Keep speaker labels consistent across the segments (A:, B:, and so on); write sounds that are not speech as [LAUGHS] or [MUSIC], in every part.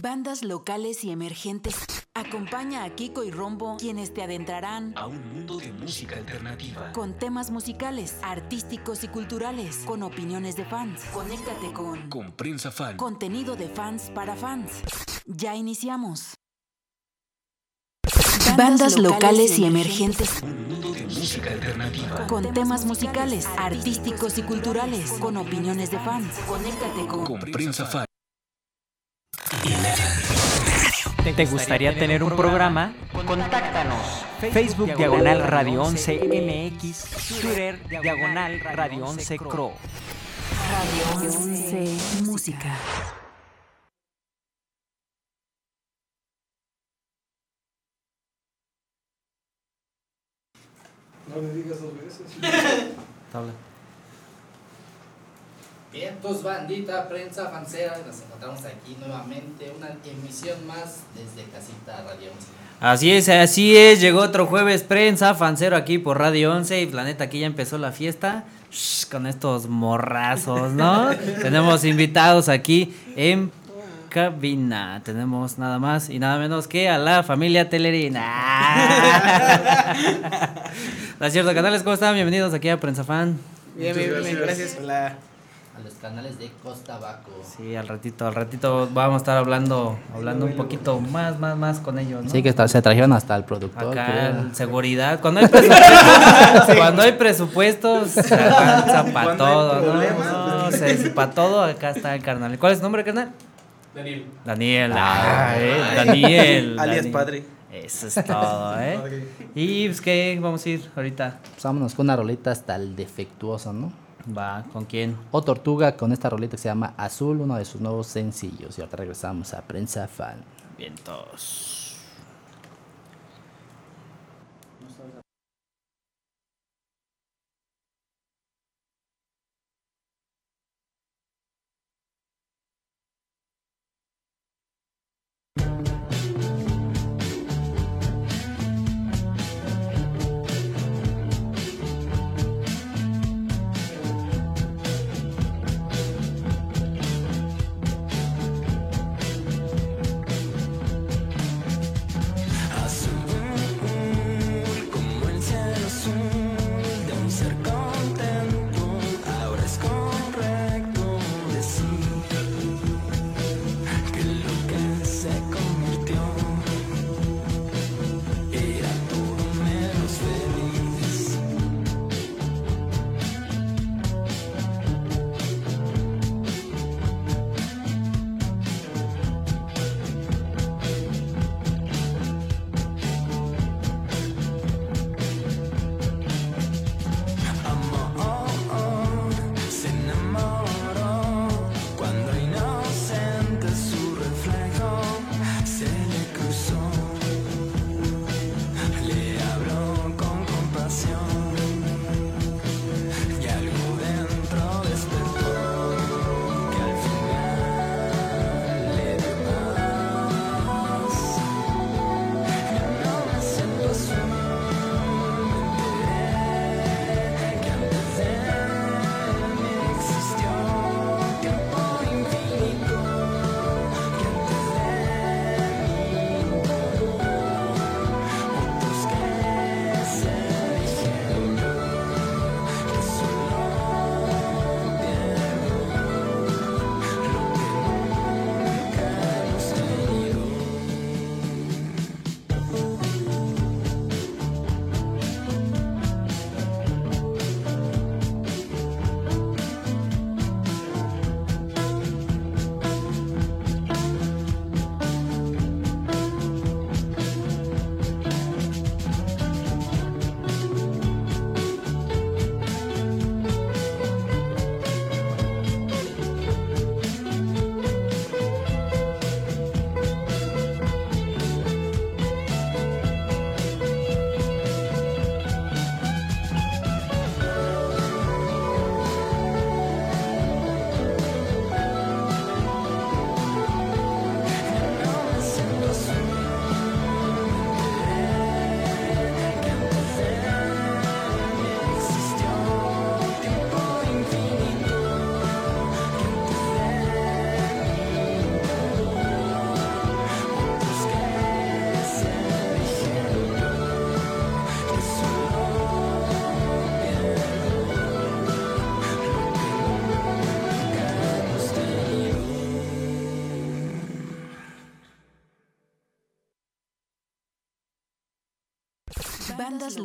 A: Bandas locales y emergentes. Acompaña a Kiko y Rombo, quienes te adentrarán
B: a un mundo de música alternativa.
A: con temas musicales, artísticos y culturales, con opiniones de fans. Conéctate con
B: Con Prensa Fan.
A: contenido de fans para fans. Ya iniciamos.
C: Bandas locales y emergentes
B: Un mundo de música alternativa.
A: con temas musicales, artísticos y culturales, con opiniones de fans. Conéctate con
B: Con Prensa Fan.
D: ¿Te, te gustaría tener un programa? Contáctanos. Facebook Diagonal Radio 11 MX, Twitter Diagonal Radio 11 Cro.
A: Radio 11 Música. [LAUGHS]
E: Bien, pues bandita, prensa, fancera, nos encontramos aquí nuevamente, una emisión más desde Casita Radio 11.
F: Así es, así es, llegó otro jueves prensa, fancero aquí por Radio 11 y Planeta, aquí ya empezó la fiesta Shh, con estos morrazos, ¿no? [LAUGHS] Tenemos invitados aquí en cabina, tenemos nada más y nada menos que a la familia Telerina. ¿No es cierto, canales? ¿Cómo están? Bienvenidos aquí a Prensa Fan.
G: Bien, bien, bien, gracias. Hola.
E: A los canales de Costa Baco.
F: Sí, al ratito, al ratito vamos a estar hablando, hablando un poquito más, más, más con ellos, ¿no?
E: Sí, que está- se trajeron hasta el productor.
F: Acá, seguridad. Cuando hay presupuestos, [LAUGHS] cuando hay presupuestos, se alcanza para todo, ¿no? No, se- para todo, acá está el carnal. ¿Cuál es tu nombre, carnal? Daniel. Daniel, ah, eh, Daniel.
G: Alias
F: Daniel.
G: padre.
F: Eso es todo, ¿eh? [LAUGHS] Y pues, ¿qué vamos a ir ahorita?
E: Pues vámonos con una rolita hasta el defectuoso, ¿no?
F: Va, ¿con quién?
E: O Tortuga con esta rolita que se llama Azul, uno de sus nuevos sencillos. Y ahorita regresamos a Prensa Fan.
F: Vientos.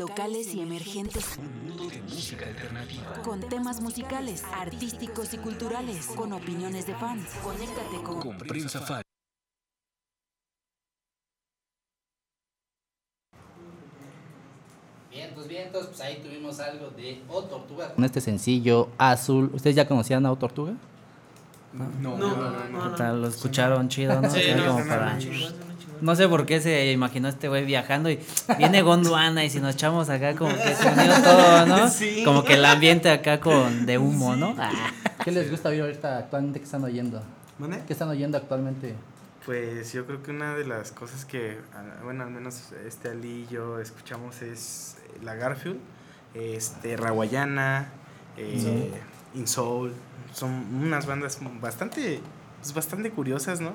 A: Locales y emergentes
B: Un mundo de música alternativa.
A: con temas musicales, artísticos y culturales, con opiniones de fans. Conéctate con
B: Con Prensa Fan.
H: Vientos, vientos, pues ahí tuvimos algo de O Tortuga.
E: Con este sencillo azul, ¿ustedes ya conocían a O Tortuga?
I: No, no, no.
F: Puta, Lo escucharon chido, ¿no?
I: Sí, no,
F: para-. No sé por qué se imaginó este güey viajando y viene Gondwana y si nos echamos acá como que se unió todo, ¿no? [LAUGHS]
I: Sí.
F: Como que el ambiente acá con de humo, ¿no? Ah.
E: ¿Qué les gusta oír ahorita actualmente? ¿Qué están oyendo?
G: ¿Mande?
E: ¿Qué están oyendo actualmente?
G: Pues yo creo que una de las cosas que, bueno, al menos este Ali y yo escuchamos es eh, la Garfield, este, Rawayana, eh, Insoul. Son unas bandas bastante, pues, bastante curiosas, ¿no?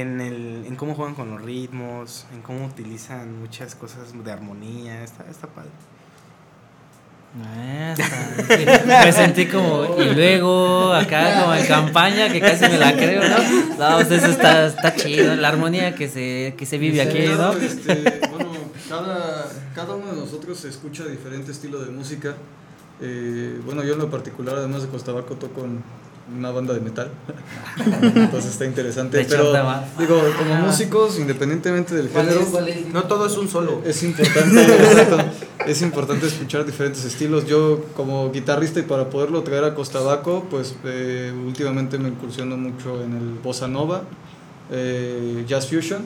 G: En, el, en cómo juegan con los ritmos, en cómo utilizan muchas cosas de armonía. Está, está padre.
F: Ah, está- Me sentí como, y luego acá como en campaña, que casi me la creo, ¿no? No, pues eso está, está chido, la armonía que se, que se vive aquí, ¿no?
J: Este, bueno, cada, cada uno de nosotros escucha diferente estilo de música. Eh, bueno, yo en lo particular, además de Costabaco, toco en una banda de metal. [LAUGHS] Entonces está interesante. Pero, digo, como músicos, independientemente del
H: ¿Cuál
J: género.
G: No todo es un solo.
J: es importante, [LAUGHS] exacto, es importante escuchar diferentes estilos. Yo como guitarrista y para poderlo traer a Costabaco, pues eh, últimamente me incursiono mucho en el bossa nova, eh, jazz fusion,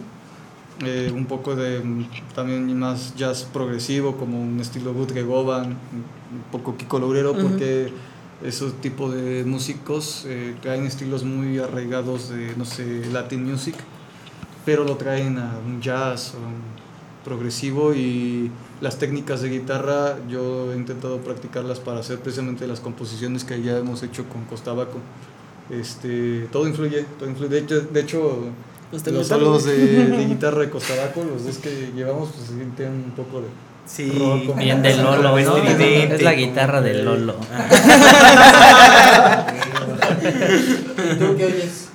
J: eh, un poco de mm, también más jazz progresivo como un estilo Guthrie Govan, un un poco Kiko Laurero, porque esos tipos de músicos eh, traen estilos muy arraigados de, no sé, Latin music pero lo traen a un jazz o un progresivo y las técnicas de guitarra yo he intentado practicarlas para hacer precisamente las composiciones que ya hemos hecho con Costabaco. Este, todo influye, todo influye. De hecho, de hecho
I: te
J: los solos de, de [LAUGHS] guitarra de Costabaco, los dos que llevamos, pues tienen un poco de
G: Sí.
F: Bien de Lolo, Es la guitarra. De Lolo.
H: ¿Y [LAUGHS] tú qué oyes?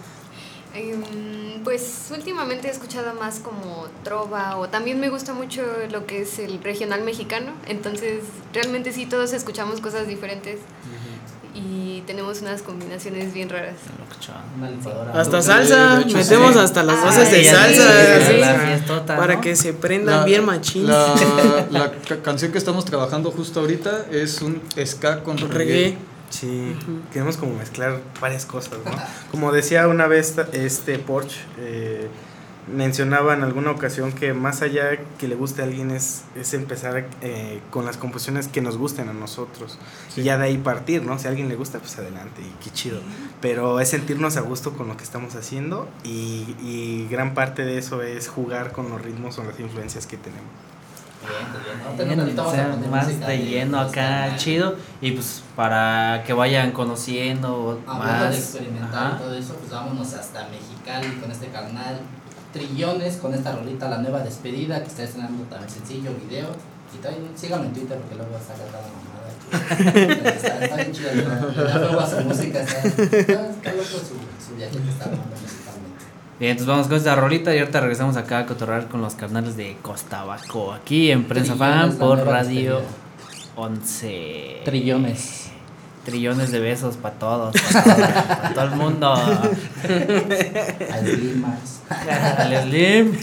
K: Em, Pues últimamente he escuchado más como trova o también me gusta mucho lo que es el regional mexicano, entonces realmente sí todos escuchamos cosas diferentes y tenemos unas combinaciones bien raras.
E: Una licuadora.
I: Hasta salsa, metemos
J: sí.
I: hasta las
K: Ah,
I: bases de
F: ya
I: salsa, para que se prendan
J: La-
I: bien machín.
J: La, [LAUGHS] la ca- canción que estamos trabajando justo ahorita es un ska con reggae.
I: Reggae.
G: Sí, queremos como mezclar varias cosas, ¿no? Como decía una vez este Porsche, eh, mencionaba en alguna ocasión que más allá que le guste a alguien es, es empezar eh, con las composiciones que nos gusten a nosotros.
J: Sí.
G: Y ya de ahí partir, ¿no? Si a alguien le gusta, pues adelante, y qué chido. Pero es sentirnos a gusto con lo que estamos haciendo y, y gran parte de eso es jugar con los ritmos o las influencias que tenemos.
H: Bien, bien. Ahorita
F: Bien,
H: vamos
F: o sea, más de lleno acá, chido. Y pues para que vayan conociendo
H: Hablando de
F: más.
H: experimental
F: Ajá.
H: y todo eso, pues vámonos hasta Mexicali con este carnal. Trillones con esta rolita, la nueva despedida, que está estrenando también sencillo, video. Y también síganme en Twitter porque luego saca cada mamada. [LAUGHS] está, está bien juego a su música, está, está, loco su, su viaje que está armando musicalmente.
F: Bien, entonces vamos con esta rolita y ahorita regresamos acá a cotorrear con los carnales de Costabaco. Aquí en Prensa Fan
H: la
F: por Radio
H: despedida.
F: 11.
E: Trillones.
F: Trillones de besos para todos, para todo el mundo.
H: Al Slim Max.
F: Al Slim.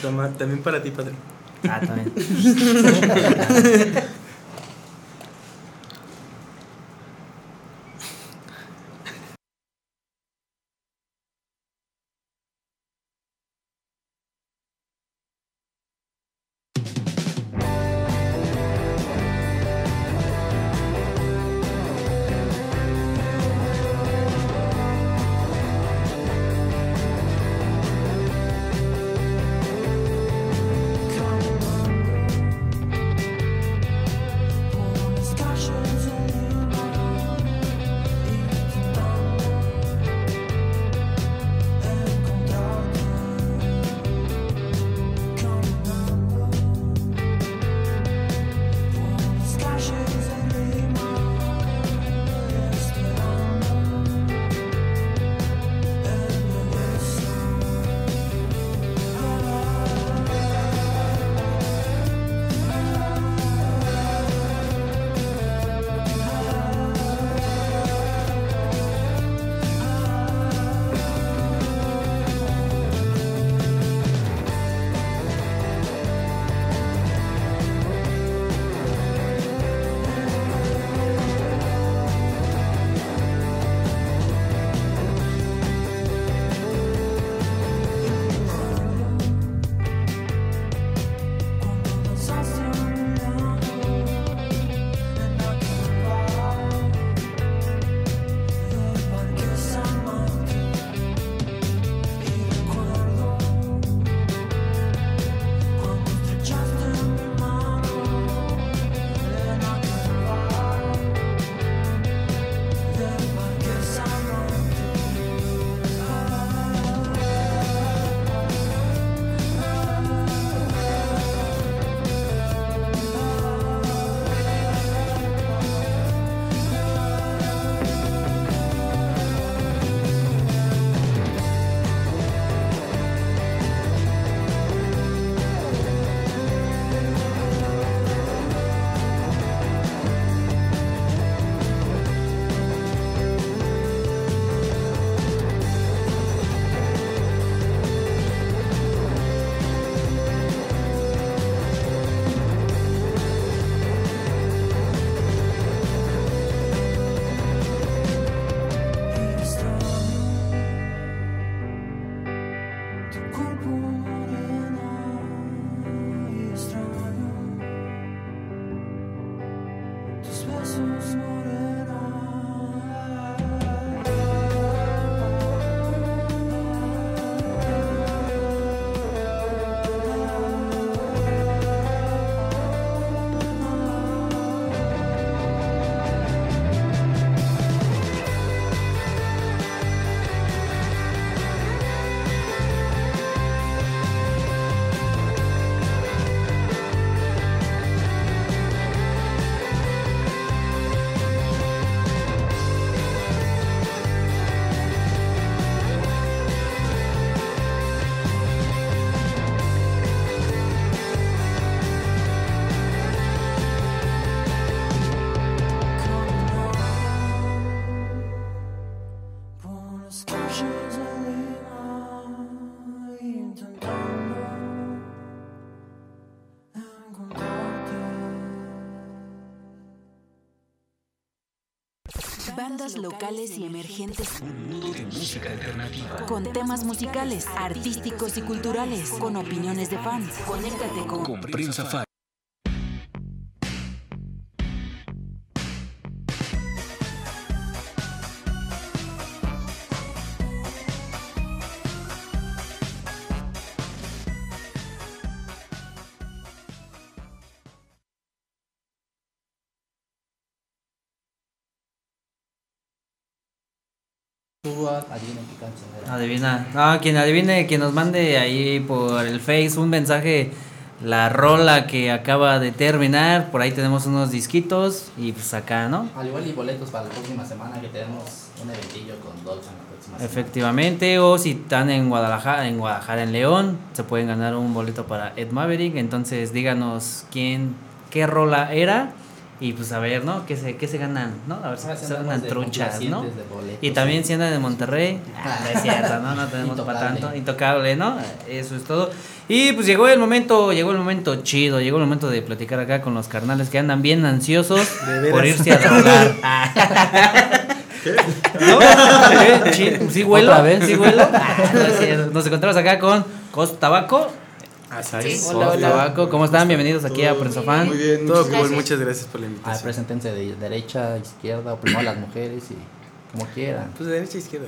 G: Toma, también para ti, padre.
F: Ah, también. [LAUGHS]
A: Bandas locales y emergentes
B: Un mundo de música alternativa.
A: con temas musicales, artísticos y culturales, con opiniones de fans. Conéctate con
B: Con Prensa Fan.
E: Tú adivina qué canción era.
F: Adivina. No, quien adivine, quien nos mande ahí por el Face un mensaje, la rola que acaba de terminar. Por ahí tenemos unos disquitos y pues acá, ¿no?
H: Al igual y boletos para la próxima semana que tenemos un eventillo con Dolce en la próxima semana.
F: Efectivamente, o si están en Guadalajara, en Guadalajara, en León, se pueden ganar un boleto para Ed Maverick. Entonces díganos quién, qué rola era. Y pues a ver, ¿no? ¿Qué se, qué se ganan? ¿no? A ver si
H: sí
F: se ganan truchas, ¿no? Y también
H: sí.
F: si andan de Monterrey, ah, no es cierto, ¿no? No tenemos para tanto. Intocable, ¿no? Eso es todo. Y pues llegó el momento, llegó el momento chido, llegó el momento de platicar acá con los carnales que andan bien ansiosos por irse a drogar. [LAUGHS] ¿No? ¿Eh? Chi- ¿Sí huelo? ¿Sí huelo? Ah, no es cierto. Nos encontramos acá con Cos Tabaco.
G: Así.
K: Sí.
F: Cos Tabaco, ¿cómo están? Bienvenidos aquí a Prensa Fan.
J: Muy bien,
G: Todo
J: muchas
G: cool,
K: Gracias.
G: muchas gracias por la
E: Ah,
G: invitación.
E: preséntense de derecha, izquierda, o primero las mujeres y como quieran.
G: Pues de derecha a izquierda.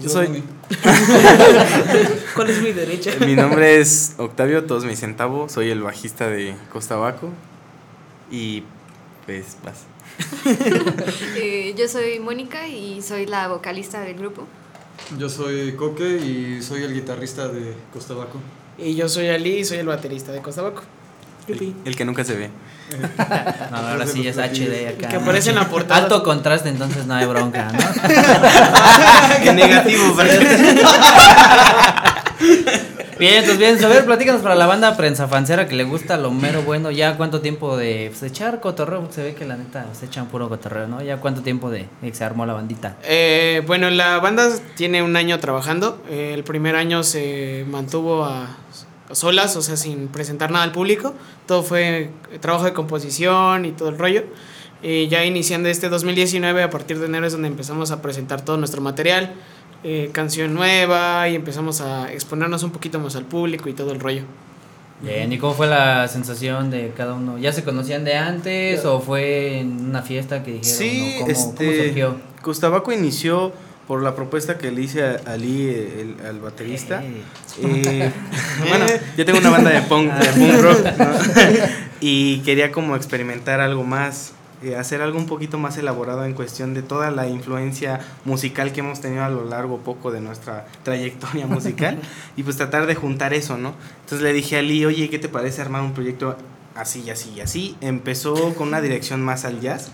G: Yo soy. [LAUGHS]
I: ¿Cuál es mi derecha?
G: Mi nombre es Octavio, todos me dicen Tavo, soy el bajista de Costa Baco. Y pues vas. [LAUGHS] [LAUGHS]
K: Eh, yo soy Mónica y soy la vocalista del grupo.
J: Yo soy Coque y soy el guitarrista de Costa Baco.
I: Y yo soy Ali y soy el baterista de Costa Baco.
G: El, el que nunca se ve.
F: No, ahora sí es HD acá.
I: Que aparece en la portada.
F: Alto contraste, entonces no hay bronca, ¿no? [LAUGHS]
G: Qué negativo,
F: Bien, entonces bien, a ver, platícanos para la banda prensa fancera que le gusta lo mero bueno, ya cuánto tiempo de pues, echar cotorreo, se ve que la neta se echan puro cotorreo, ¿no? Ya cuánto tiempo de, que se armó la bandita.
I: Eh, bueno, la banda tiene un año trabajando. Eh, el primer año se mantuvo a solas, o sea, sin presentar nada al público. Todo fue trabajo de composición y todo el rollo. Y ya iniciando este 2019, a partir de enero es donde empezamos a presentar todo nuestro material, eh, canción nueva y empezamos a exponernos un poquito más al público y todo el rollo.
F: Bien, ¿y cómo fue la sensación de cada uno? ¿Ya se conocían de antes o fue en una fiesta que dijeron?
G: Sí,
F: o cómo,
G: este.
F: cómo surgió?
G: Costabaco inició por la propuesta que le hice a Ali, el, al baterista.
F: Eh,
G: Eh, [LAUGHS] [LAUGHS] bueno, yo tengo una banda de punk, de punk rock, ¿no? [LAUGHS] y quería como experimentar algo más, eh, hacer algo un poquito más elaborado en cuestión de toda la influencia musical que hemos tenido a lo largo poco de nuestra trayectoria [LAUGHS] musical y pues tratar de juntar eso, ¿no? Entonces le dije a Ali, oye, ¿qué te parece armar un proyecto así y así y así? Empezó con una dirección más al jazz,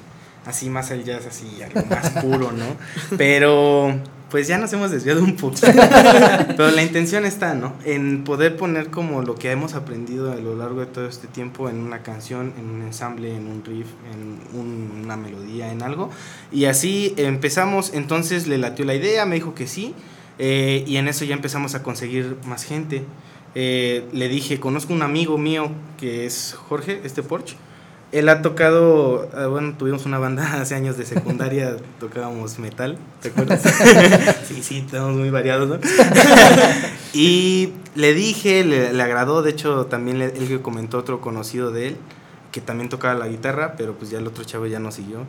G: así más al jazz, así algo más puro, ¿no? [LAUGHS] Pero pues ya nos hemos desviado un poquito. [LAUGHS] Pero la intención está, ¿no? En poder poner como lo que hemos aprendido a lo largo de todo este tiempo en una canción, en un ensamble, en un riff, en un- una melodía, en algo. Y así empezamos, entonces le latió la idea, me dijo que sí. eh, y en eso ya empezamos a conseguir más gente. Eh, le dije, conozco un amigo mío que es Jorge, este Porsche. Él ha tocado, ah, bueno, tuvimos una banda [LAUGHS] hace años de secundaria, [LAUGHS] tocábamos metal, ¿te acuerdas? [LAUGHS] sí, sí, estamos muy variados, ¿no? y le dije, le, le agradó, de hecho también le- él que comentó otro conocido de él, que también tocaba la guitarra, pero pues ya el otro chavo ya no siguió,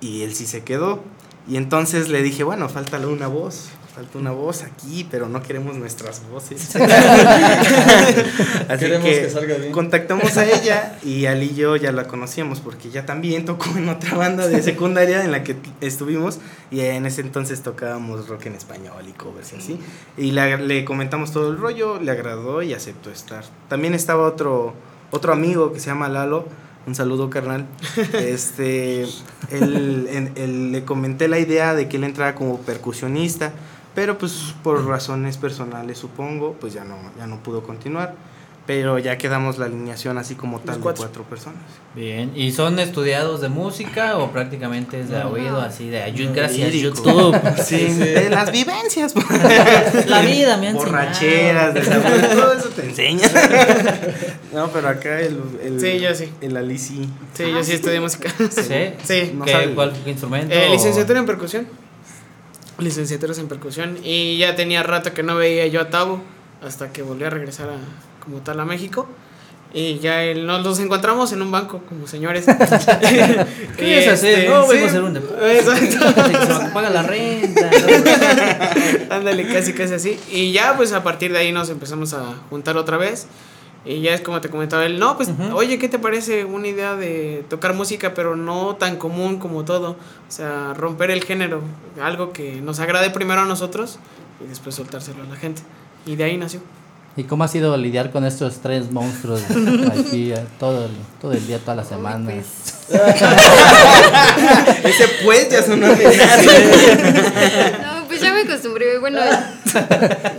G: y él sí se quedó. Y entonces le dije, bueno, falta una voz, falta una voz aquí, pero no queremos nuestras voces. [LAUGHS] Así
J: Queremos
G: que,
J: que salga bien.
G: contactamos a ella y Ali y yo ya la conocíamos porque ella también tocó en otra banda de secundaria en la que estuvimos y en ese entonces tocábamos rock en español y covers y así. Y la- le comentamos todo el rollo, le agradó y aceptó estar. También estaba otro, otro amigo que se llama Lalo. Un saludo, carnal. [LAUGHS] Este, él, él- le comenté la idea de que él entrara como percusionista, pero pues por razones personales supongo, pues ya no, ya no pudo continuar. Pero ya quedamos la alineación así como tal de
F: cuatro.
G: personas.
F: Bien, ¿y son estudiados de música o prácticamente es de
G: No.
F: oído así de ayuda? Gracias,
G: Lírico.
F: YouTube. [LAUGHS]
G: Sí, de las vivencias. [LAUGHS]
F: La vida me ha enseñado.
G: Borracheras, desamores, todo eso te enseña. [LAUGHS] No, pero acá el. el
I: Sí, yo sí.
G: El Ali sí.
I: Sí, yo sí estudié música.
F: ¿Sí?
I: Sí.
G: No
F: ¿Qué. ¿Cuál instrumento?
I: Eh, licenciatura en percusión. Licenciatura en percusión. Y ya tenía rato que no veía yo a Tavo. Hasta que volví a regresar a, como tal a México. Y ya él- nos los encontramos en un banco, como señores. [LAUGHS] [LAUGHS]
F: ¿Qué es hacer? No, vengo a hacer un deporte.
I: Exacto. [LAUGHS]
F: Paga la renta.
I: Ándale, casi, casi así. Y ya, pues a partir de ahí nos empezamos a juntar otra vez. Y ya es como te comentaba él, no, pues, oye, ¿qué te parece una idea de tocar música, pero no tan común como todo? O sea, romper el género, algo que nos agrade primero a nosotros y después soltárselo a la gente. Y de ahí nació.
E: ¿Y cómo ha sido lidiar con estos tres monstruos [LAUGHS] aquí eh, todo el, todo el día, toda la semana? [LAUGHS]
G: Ese pues ya sonó
K: No, pues ya me acostumbré. Bueno,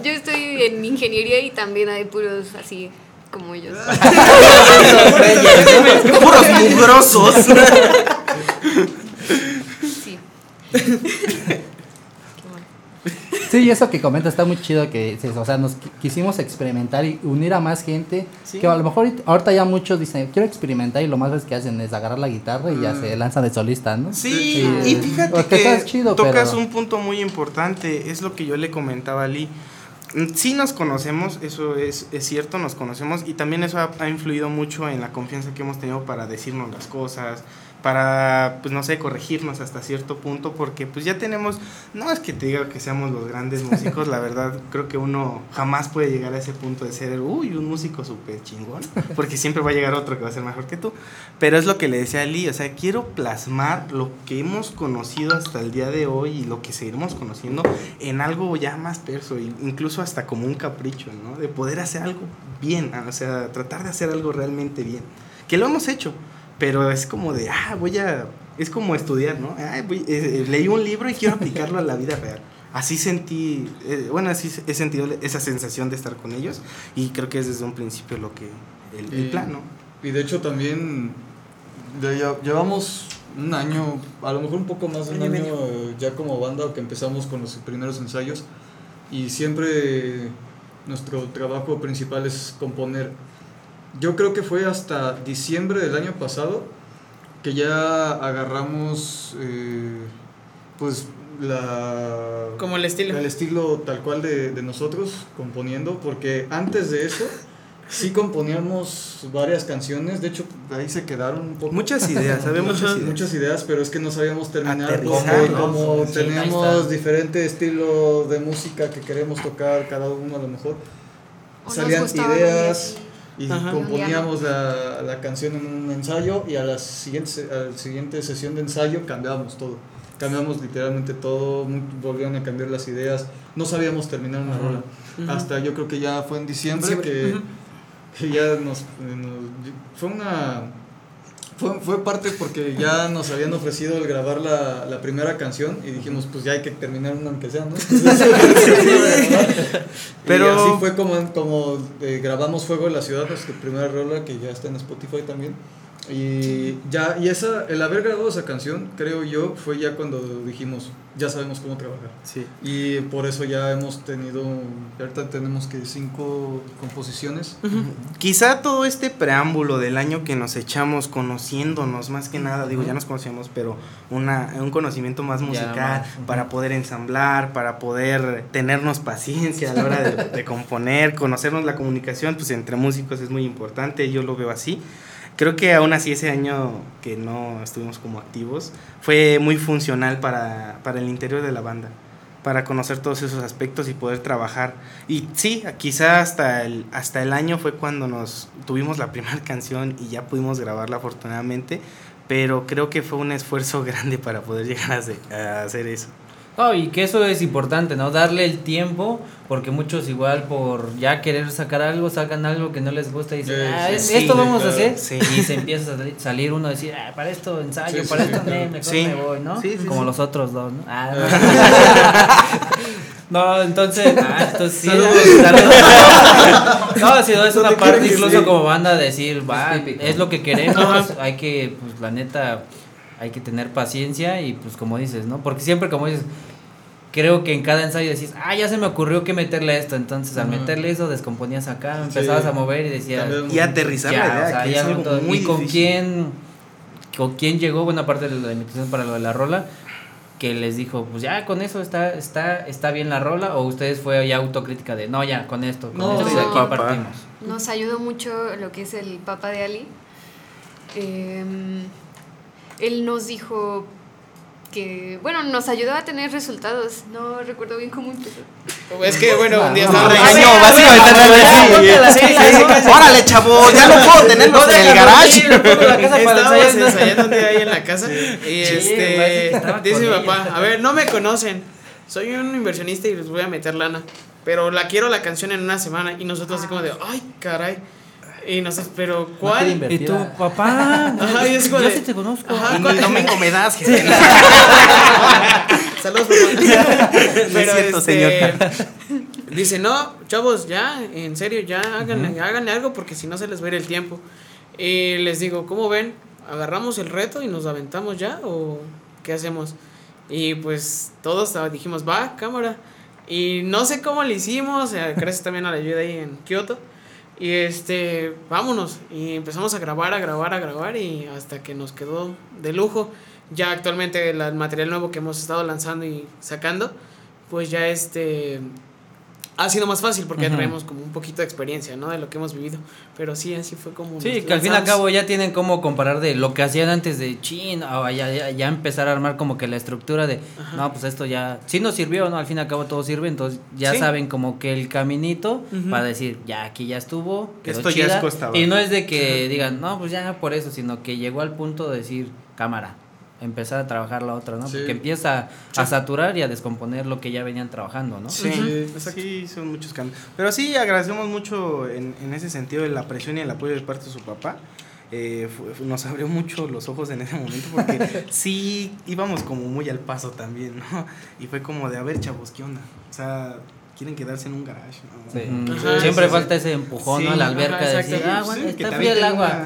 K: yo estoy en ingeniería y también hay puros así como ellos. [LAUGHS]
G: Puros mugrosos.
K: Sí.
E: Sí, y eso que comenta está muy chido que o sea, nos qui- quisimos experimentar y unir a más gente, que a lo mejor ahorita- ya muchos dicen, quiero experimentar y lo más que hacen es agarrar la guitarra y ya se lanzan de solista, ¿no?
G: Sí,
E: Y-
G: y fíjate que
E: está chido,
G: tocas
E: pero-
G: un punto muy importante, es lo que yo le comentaba a Lee. Sí nos conocemos, eso es, es cierto, nos conocemos y también eso ha, ha influido mucho en la confianza que hemos tenido para decirnos las cosas, para, pues no sé, corregirnos hasta cierto punto, porque pues ya tenemos, no es que te diga que seamos los grandes músicos, la verdad creo que uno jamás puede llegar a ese punto de ser, uy, un músico súper chingón, porque siempre va a llegar otro que va a ser mejor que tú, pero es lo que le decía a Lee, o sea, quiero plasmar lo que hemos conocido hasta el día de hoy y lo que seguiremos conociendo en algo ya más perso, incluso hasta como un capricho, ¿no? De poder hacer algo bien, o sea, tratar de hacer algo realmente bien, que lo hemos hecho, pero es como de, ah, voy a, es como estudiar, ¿no? Ay, voy- eh, eh, leí un libro y quiero aplicarlo a la vida real. Así sentí, eh, bueno, así he sentido esa sensación de estar con ellos y creo que es desde un principio lo que, el, el plan, ¿no?
J: Y de hecho también ya- llevamos un año, a lo mejor un poco más de un
I: Año
J: eh, ya como banda que empezamos con los primeros ensayos y siempre nuestro trabajo principal es componer. Yo creo que fue hasta diciembre del año pasado que ya agarramos eh, pues la
I: Como el estilo.
J: el estilo tal cual de, de nosotros componiendo porque antes de eso sí componíamos varias canciones. De hecho ahí se quedaron un poco.
G: Muchas ideas, había muchas ideas.
J: muchas ideas pero es que no sabíamos terminar
G: Aterrizar,
J: como,
F: Sí,
J: tenemos diferente estilo de música que queremos tocar cada uno a lo mejor.
K: O
J: salían ideas
K: y
I: Ajá.
J: componíamos la, la canción en un ensayo y a la siguiente, se- a la siguiente sesión de ensayo cambiábamos todo. Cambiamos literalmente todo, volvieron a cambiar las ideas, no sabíamos terminar una rola. Hasta yo creo que ya fue en diciembre
I: Diciembre,
J: que, que ya nos, nos- Fue una... Fue, fue parte porque ya nos habían ofrecido el grabar la, la primera canción y dijimos pues ya hay que terminar una aunque sea, ¿no? [LAUGHS]
G: Pero-
J: así fue como, como eh, grabamos Fuego en la Ciudad, nuestra primera rola que ya está en Spotify también. Y ya, y esa, el haber grabado esa canción, creo yo, fue ya cuando dijimos, ya sabemos cómo trabajar.
G: Sí.
J: Y por eso ya hemos tenido, ahorita tenemos que cinco composiciones.
G: Quizá todo este preámbulo del año que nos echamos conociéndonos, más que nada, digo, ya nos conocíamos, pero una, un conocimiento más
F: Ya
G: musical para poder ensamblar, para poder tenernos paciencia a la hora de, de componer, conocernos la comunicación, pues entre músicos es muy importante, yo lo veo así. Creo que aún así ese año que no estuvimos como activos fue muy funcional para, para el interior de la banda, para conocer todos esos aspectos y poder trabajar. Y sí, quizá hasta el, hasta el año fue cuando nos tuvimos la primera [LAUGHS] canción y ya pudimos grabarla afortunadamente, pero creo que fue un esfuerzo [LAUGHS] grande para poder llegar a hacer, a hacer eso.
F: No, y que eso es importante, ¿no? Darle el tiempo, porque muchos igual por ya querer sacar algo, sacan algo que no les gusta y dicen,
J: Sí,
F: ah,
J: sí,
F: es-
J: sí,
F: esto vamos a hacer. Y se empieza a sali- salir uno a decir, ah, para esto ensayo, para esto
J: claro.
F: me, mejor
G: Sí.
F: me voy, ¿no? Como los otros dos, ¿no? Ah, no. [LAUGHS] No, entonces, ah, entonces sí. No, si no es una parte incluso como banda decir, va, es lo que queremos, [LAUGHS] hay que, pues la neta, hay que tener paciencia y pues como dices, ¿no? Porque siempre como dices, creo que en cada ensayo decís, ah, ya se me ocurrió que meterle esto, entonces al meterle eso descomponías acá, empezabas
J: Sí.
F: a mover y decías,
G: Y aterrizar la
F: ya,
G: idea,
F: o sea,
G: que
F: ya
G: es algo
F: no-
G: muy
F: y con
G: difícil.
F: quién, con quién llegó buena parte de la invitación para lo de la rola, que les dijo, pues ya con eso está, está, está bien la rola, o ustedes fue ya autocrítica de, no, ya, con esto, con
J: No,
F: esto de aquí
G: papá.
F: partimos.
K: Nos ayudó mucho lo que es el Papa de Ali. Em, él nos dijo que, bueno, nos ayudó a tener resultados. No recuerdo bien cómo empezó.
I: Es que, bueno, un día
E: No,
I: estaba.
G: Regaño, básicamente.
I: Sí, sí, sí, sí.
G: Órale, chavo, ya no puedo tenerlos en el garage.
I: Estábamos ensayando un día ahí en la casa y este dice mi papá, a ver, no me conocen, soy un inversionista y les voy a meter lana, pero la quiero la canción en una semana y nosotros así como de, ay, caray, y nosotros, pero
E: quiere
I: ¿cuál?
E: invertir.
F: Y tú, papá,
I: Ajá, y es
F: yo sí te conozco.
G: Domingo me das. [LAUGHS]
I: Saludos, papá. [LAUGHS] Pero
G: cierto,
I: este, [LAUGHS] dice, no, chavos, ya, en serio, ya háganle, háganle algo porque si no se les va a ir el tiempo. Y les digo, ¿cómo ven? ¿Agarramos el reto y nos aventamos ya o qué hacemos? Y pues todos ah, dijimos, va, cámara. Y no sé cómo le hicimos, eh, gracias también a la ayuda ahí en Kioto. Y este, vámonos. Y empezamos a grabar, a grabar, a grabar y hasta que nos quedó de lujo. Ya actualmente el material nuevo que hemos estado lanzando y sacando, pues ya este ha sido más fácil porque ya
F: Ujú.
I: traemos como un poquito de experiencia, ¿no? De lo que hemos vivido. Pero sí, así fue como...
F: Sí, que al fin y al cabo ya tienen como comparar de lo que hacían antes de chin, a ya, ya, ya empezar a armar como que la estructura de,
I: Ajá.
F: no, pues esto ya, sí nos sirvió, ¿no? Al fin y al cabo todo sirve, entonces ya
I: Sí.
F: saben como que el caminito para decir, ya aquí ya estuvo, quedó
G: Esto ya es
F: chida",
G: cuesta
F: Y no es de que digan, no, pues ya por eso, sino que llegó al punto de decir, cámara, empezar a trabajar la otra, ¿no?
J: Sí.
F: Porque empieza a saturar y a descomponer lo que ya venían trabajando, ¿no?
G: Sí, sí, son muchos cambios. Pero sí, agradecemos mucho en, en ese sentido la presión y el apoyo de parte de su papá. Eh, nos abrió mucho los ojos en ese momento porque [LAUGHS] sí íbamos como muy al paso también, ¿no? Y fue como de, a ver, chavos, ¿qué onda? O sea, quieren quedarse en un garage, ¿no?
F: Sí.
I: Ajá,
F: Siempre
I: sí, sí.
F: falta ese empujón,
G: Sí,
F: ¿no? A la
I: ajá,
F: alberca de decir, ah, bueno, está
G: te
F: fría el agua.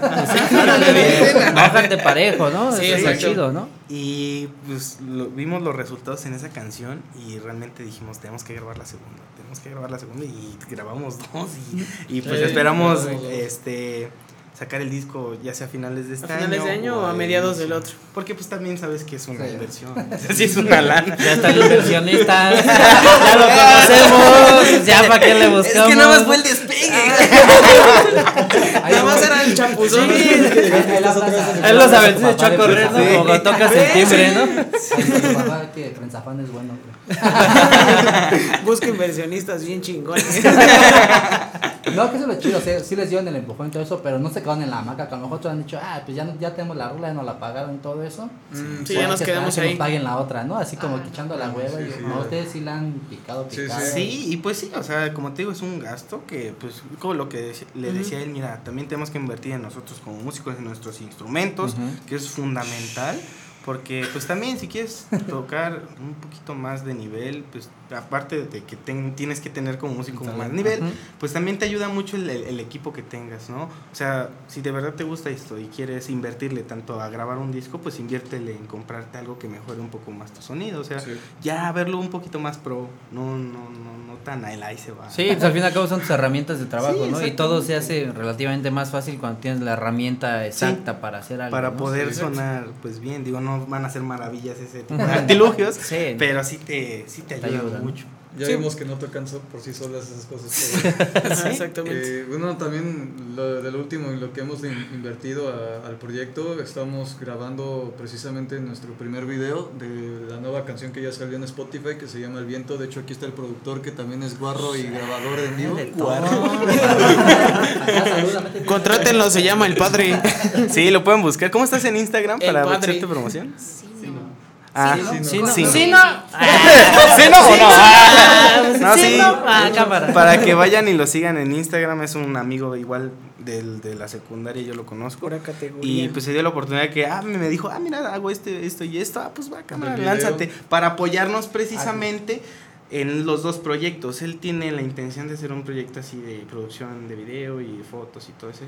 F: Mójate [LAUGHS] parejo, ¿no?
I: Sí,
F: Eso está
I: exacto.
F: chido, ¿no?
G: Y pues lo- vimos los resultados en esa canción y realmente dijimos, tenemos que grabar la segunda, tenemos que grabar la segunda y grabamos dos y, y pues
I: Sí,
G: esperamos este sacar el disco ya sea a finales de este
I: ¿A finales
G: año
I: de año o a mediados del otro?
G: Porque pues también sabes que es una
E: Sí.
G: inversión, [LAUGHS] sí es [LAUGHS] una lana.
F: Ya está el [LAUGHS] inversionista, ya lo conocemos, ya para qué le buscamos.
G: el despegue.
I: Nada más era el chapuzón.
F: Él lo sabe, se echó a correr, ¿no? Como tocas el timbre, ¿no?
E: Papá, que Prensafán es bueno. [LAUGHS]
I: Busca inversionistas bien chingones.
E: No, que eso es lo chido, o sea, sí les dieron el empujón y todo eso, pero no se quedaron en la hamaca, que a lo mejor otros han dicho, ah, pues ya, no- ya tenemos la rola, ya nos la pagaron y todo eso.
I: Sí,
E: Ahora
I: ya nos
E: que
I: quedamos
E: esperar que
I: ahí.
E: nos paguen la otra, ¿no? Así como que echando la hueva y
J: sí, sí.
E: no, ustedes sí la han picado,
J: Sí, sí.
E: picado.
G: Sí, y pues sí, o sea, como te digo, es un gasto que, pues, como lo que le decía él, mira, también tenemos que invertir en nosotros como músicos, en nuestros instrumentos, que es fundamental, Porque pues también si quieres tocar un poquito más de nivel, pues aparte de que ten- tienes que tener como músico más nivel, pues también te ayuda mucho el, el- equipo que tengas, ¿no? O sea, si de verdad te gusta esto y quieres invertirle tanto a grabar un disco, pues inviértele en comprarte algo que mejore un poco más tu sonido, o sea, ya verlo un poquito más pro, no, no, no, no tan ahí ahí se va.
F: Sí, pues al fin y al cabo son tus herramientas de trabajo,
G: Sí,
F: ¿no? Y todo se hace relativamente más fácil cuando tienes la herramienta exacta para hacer algo.
G: para
F: ¿no?
G: poder
F: Sí.
G: sonar pues bien digo no van a ser maravillas ese tipo de artilugios
F: Sí.
G: pero sí te sí te
F: Te
G: ayudan. mucho
J: Ya
I: Sí.
J: vimos que no te alcanzó por sí solas esas cosas. [LAUGHS]
I: Sí, exactamente.
J: Eh, bueno, también lo, de lo último en lo que hemos in- invertido a- al proyecto, estamos grabando precisamente nuestro primer video de la nueva canción que ya salió en Spotify que se llama El Viento. De hecho, aquí está el productor que también es guarro y grabador de vivo. [LAUGHS]
I: Contrátenlo, se llama El Padre. [LAUGHS]
G: sí lo pueden buscar cómo estás en Instagram para hacerte promoción ah
F: Sí, no.
G: sí, no.
F: Sí, no.
G: ¿Sí no o no? Ah, no,
F: Sí,
G: sí.
F: no. Ah, cámara.
G: Para que vayan y lo sigan en Instagram, es un amigo igual del, de la secundaria, yo lo conozco.
I: Pura categoría.
G: Y pues se dio la oportunidad que, ah, me me dijo, ah, mira, hago este, esto y esto, ah, pues va, cámara, lánzate. Para apoyarnos precisamente en los dos proyectos. Él tiene la intención de hacer un proyecto así de producción de video y fotos y todo eso.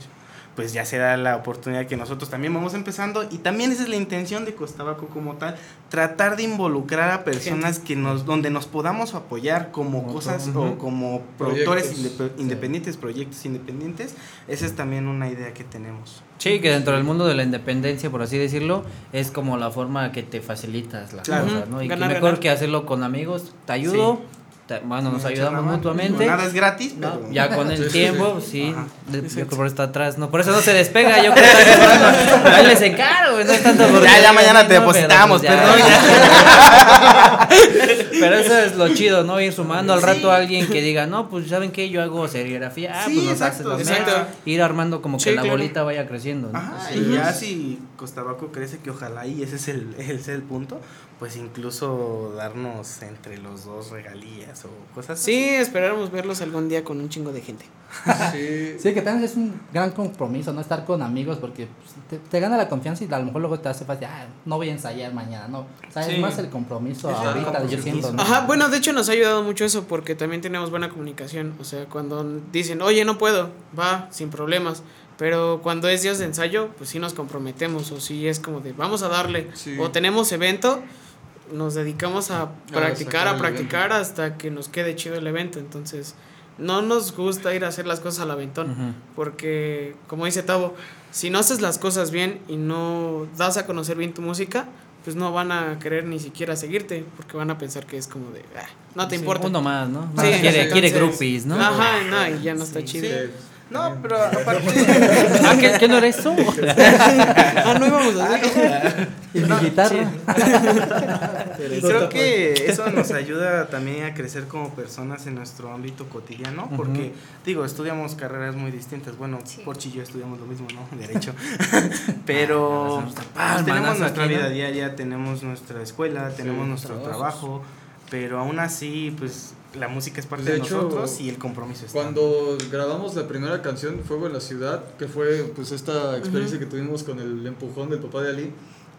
G: Pues ya se da la oportunidad que nosotros también vamos empezando. Y también esa es la intención de Costabaco como tal, tratar de involucrar a personas que nos, donde nos podamos apoyar como
J: Como
G: cosas
J: todo.
G: o como productores
J: Proyectos.
G: independientes, proyectos independientes. Esa es también una idea que tenemos.
F: Sí, que dentro del mundo de la independencia, por así decirlo, es como la forma que te facilitas las
G: Claro.
F: cosas, ¿no? Y
I: Ganar,
F: que mejor
I: ganar.
F: que hacerlo con amigos, te ayudo, te- bueno, nos ayudamos mutuamente.
G: Nada es gratis,
F: ¿no?
G: pero...
F: Ya con el
J: sí,
F: tiempo,
J: sí.
F: de- yo creo que por eso está atrás, no, por eso no se despega, yo creo que ahí les encargo, no es tanto porque-
G: Ya, ya mañana te depositamos,
F: pues ya-
G: perdón. [LAUGHS]
F: Pero eso es lo chido, ¿no? Ir sumando al rato a alguien que diga, no, pues ¿saben qué? Yo hago serigrafía. Ah,
G: Sí,
F: pues nos
G: exacto,
F: haces las
I: exacto.
F: mesas. Ir armando como que
I: Sí,
F: la
I: claro.
F: bolita vaya creciendo, ¿no?
G: Ajá,
F: Sí.
G: y ya si Costabaco crece, que ojalá y ese es el, ese es el punto, pues incluso darnos entre los dos regalías o cosas
I: Sí, esperamos verlos algún día con un chingo de gente.
J: Sí, [LAUGHS]
E: Sí, que también es un gran compromiso, ¿no? Estar con amigos porque pues, te, te gana la confianza y a lo mejor luego te hace fácil, ah, no voy a ensayar mañana, no. O sea,
G: Sí.
E: es más el compromiso
G: Es
E: ahorita, yo
G: compromiso.
I: Ajá, bueno, de hecho nos ha ayudado mucho eso porque también tenemos buena comunicación. O sea, cuando dicen, oye, no puedo, va, sin problemas. Pero cuando es días de ensayo, pues sí nos comprometemos. O sí es como de, vamos a darle.
J: Sí.
I: O tenemos evento, nos dedicamos a practicar, a practicar hasta que nos quede chido el evento. Entonces, no nos gusta ir a hacer las cosas al aventón. Porque, como dice Tavo, si no haces las cosas bien y no das a conocer bien tu música, pues no van a querer ni siquiera seguirte, porque van a pensar que es como de, "Ah, no te
F: Sí,
I: importa.
F: Uno más, ¿no?
I: Sí,
F: quiere, quiere
I: entonces-
F: groupies, ¿no?
I: Ajá, no, y ya no está chido.
G: No, pero [LAUGHS] aparte...
F: Ah, ¿qué, qué no eres tú? [LAUGHS]
I: ah, no íbamos a hacer.
E: Y mi guitarra. [LAUGHS]
G: Y creo que eso nos ayuda también a crecer como personas en nuestro ámbito cotidiano, porque, digo, estudiamos carreras muy distintas. Bueno,
K: Sí.
G: Porchi y yo estudiamos lo mismo, ¿no? Derecho. Pero
F: nuestra
G: pues, tenemos nuestra
F: Aquí, ¿no?
G: vida diaria, tenemos nuestra escuela, tenemos nuestro
J: trabajos.
G: trabajo, pero aún así, pues, la música es parte de,
J: De hecho,
G: nosotros y el compromiso está.
J: Cuando grabamos la primera canción, Fuego en la Ciudad, que fue pues esta experiencia que tuvimos con el empujón del papá de Ali,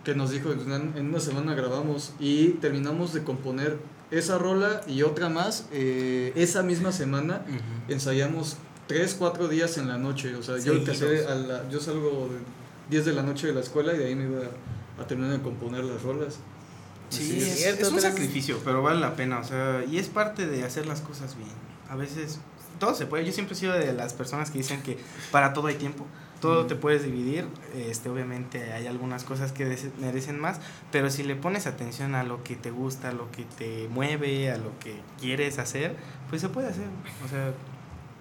J: que nos dijo, en en una semana grabamos y terminamos de componer esa rola y otra más, eh, esa misma semana ensayamos tres, cuatro días en la noche, o sea, yo empecé a la- yo salgo de 10 de la noche de la escuela y de ahí me iba a, terminar de componer las rolas.
G: Sí, es,
I: cierto,
G: es un sacrificio, pero vale la pena, o sea, y es parte de hacer las cosas bien. A veces todo se puede. Yo siempre he sido de las personas que dicen que para todo hay tiempo. Todo te puedes dividir, este obviamente hay algunas cosas que merecen más, pero si le pones atención a lo que te gusta, a lo que te mueve, a lo que quieres hacer, pues se puede hacer. O sea,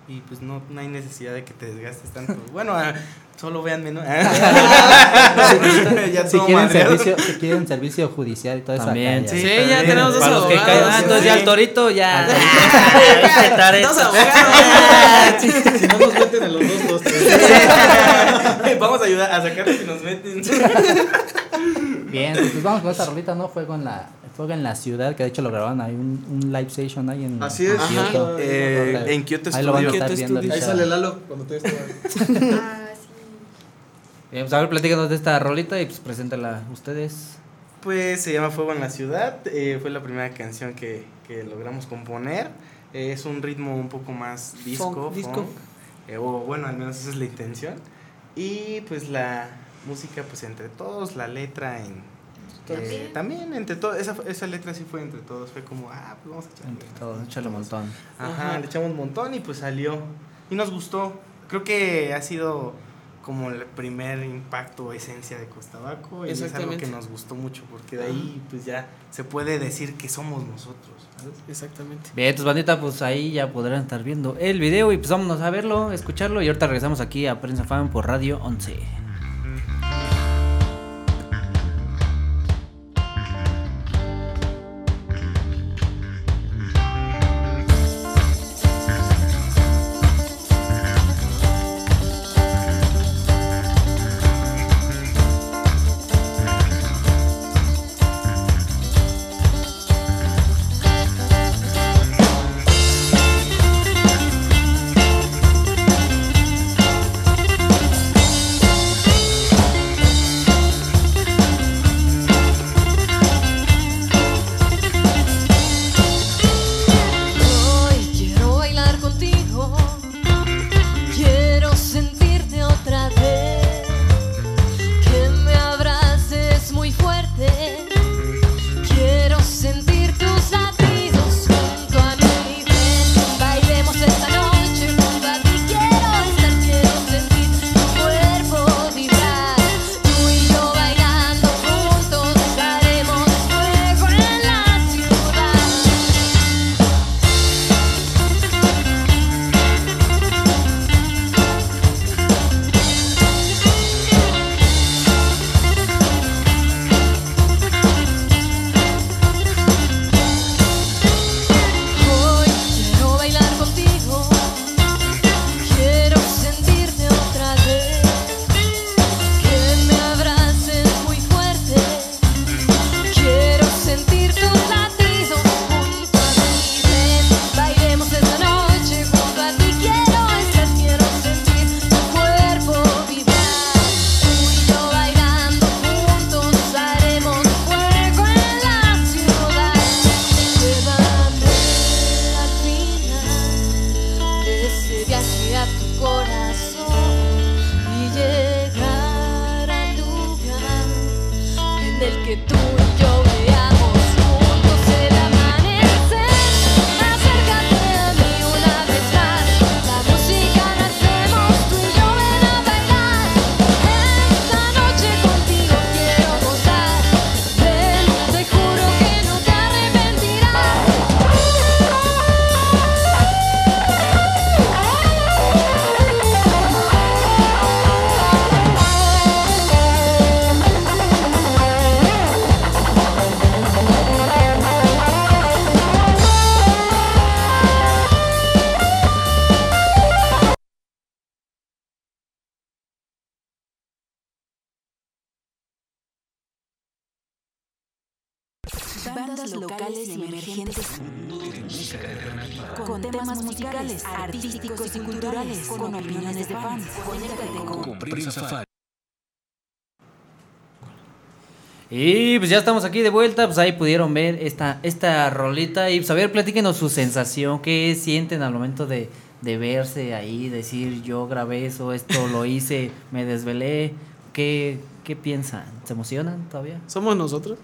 G: y pues no, no hay necesidad de que te desgastes tanto. [LAUGHS] Bueno, ah, solo véanme, ¿no? [LAUGHS] Ya
E: Si quieren, servicio, si quieren servicio judicial y todo eso.
F: También,
E: acá.
I: Sí, ya tenemos dos abogados.
F: ah, entonces ya el torito ya.
E: Al
I: Dos abogados.
J: si no nos meten en los dos, los tres.
G: Vamos a ayudar a sacarlos si nos meten. [LAUGHS]
E: Bien, pues vamos con esta rolita, ¿no? Fuego en la, Fuego en la ciudad, que de hecho lo grabaron ahí, un, un live session ahí en
J: Así es.
E: en Kioto.
J: Ajá.
G: Eh, en Kyoto
E: Ahí lo van a
G: Studio.
E: estar viendo.
J: Ahí sale Lalo cuando te estaba. [LAUGHS]
K: Ah, sí.
F: Bien, pues a ver, platícanos de esta rolita y pues preséntala ustedes.
G: Pues se llama Fuego en la Ciudad, eh, fue la primera canción que, que logramos componer. Eh, es un ritmo un poco más disco,
I: Funk, disco.
G: funk, eh, o bueno, al menos esa es la intención. Y pues la música, pues entre todos, la letra en... eh, también entre todos, esa, esa letra sí fue entre todos, fue como, ah, pues vamos a echarle.
L: Entre todos, échale un montón.
G: Ajá,
I: Ajá.
G: le echamos un montón y pues salió. Y nos gustó. Creo que ha sido como el primer impacto o esencia de Costabaco y es algo que nos gustó mucho porque de ahí pues ya se puede decir que somos nosotros. ¿sabes?
I: Exactamente.
L: Bien, tus bandita, pues ahí ya podrán estar viendo el video y pues vámonos a verlo, escucharlo y ahorita regresamos aquí a Prensa Fan por Radio 11.
F: Y
L: pues ya estamos aquí de vuelta, pues ahí pudieron ver esta, esta rolita y pues a ver, platíquenos su sensación, qué sienten al momento de, de verse ahí, decir yo grabé eso, esto lo hice, me desvelé, ¿qué, qué piensan? ¿Se emocionan todavía?
I: ¿Somos nosotros?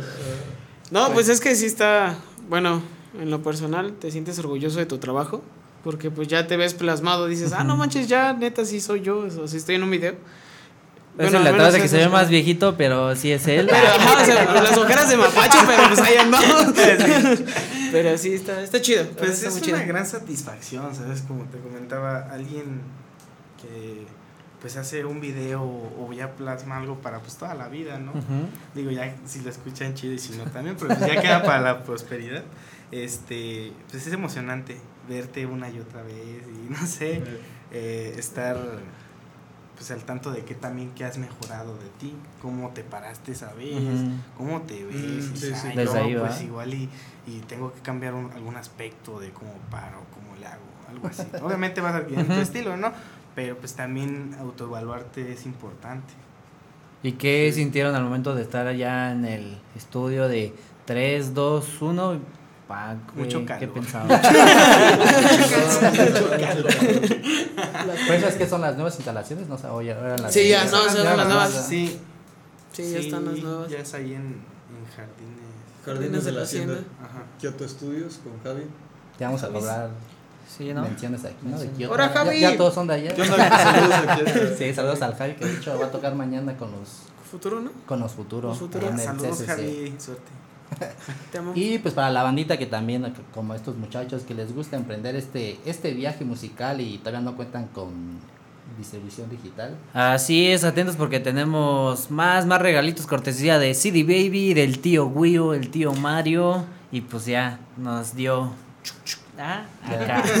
I: [LAUGHS] no, pues es que sí está, bueno, en lo personal te sientes orgulloso de tu trabajo, porque pues ya te ves plasmado, dices, ah, no manches, ya neta sí soy yo, o sí estoy en un video.
L: Es
I: Bueno,
L: el atrás
I: menos
L: de que se ve más viejito, pero sí es él.
I: Pero, ajá, o sea, las ojeras de mapacho, [LAUGHS] pero pues ahí andamos. pero sí, está, está chido.
G: Pues
I: está
G: es
I: muy chido.
G: una gran satisfacción, ¿sabes? Como te comentaba, alguien que pues hace un video o ya plasma algo para pues toda la vida, ¿no? Digo, ya si lo escuchan chido y si no también, pero pues ya queda para la prosperidad. Este, pues es emocionante verte una y otra vez y no sé, eh, estar pues al tanto de que también que has mejorado de ti, cómo te paraste esa vez, cómo te ves,
J: Mm,
G: y
J: sí, sí.
G: "Ay,
L: Desde
G: no,
L: ahí va.
G: pues igual y, y tengo que cambiar un- algún aspecto de cómo paro, cómo le hago, algo así. Obviamente vas a en tu estilo, ¿no? Pero pues también autoevaluarte es importante.
F: ¿Y qué sintieron al momento de estar allá en el estudio de 3, 2, 1? Güey,
G: Mucho
F: ¿Qué
G: calor.
F: pensaban?
E: Pues es que son las nuevas instalaciones, no sé, oye, eran las
I: Sí, ya, no, eran las nuevas.
G: Sí.
I: Sí, ya están las nuevas.
G: Ya es ahí en, en Jardines.
J: Jardines de la Hacienda.
G: Ajá.
J: Kyoto Studios con Javi.
E: Te vamos a cobrar
F: Sí, ¿no?
E: menciones aquí, ¿no? De Kioto.
I: ¡Hola,
E: Ya-
I: Javi!
E: Ya, todos son de allá.
J: ¿Qué onda? Saludos aquí. [LAUGHS]
E: Sí, saludos al Javi, que de hecho va a tocar mañana con los,
I: Futuro, ¿no?
E: con los futuros.
I: Los
G: Saludos,
E: CCC.
G: Javi. Suerte.
I: Te amo.
E: Y pues para la bandita que también, como estos muchachos que les gusta emprender este, este viaje musical y todavía no cuentan con distribución digital.
F: Así es, atentos porque tenemos más, más regalitos cortesía de CD Baby, del tío Wio, el tío Mario. Y pues ya nos dio. Ah, acá. [LAUGHS]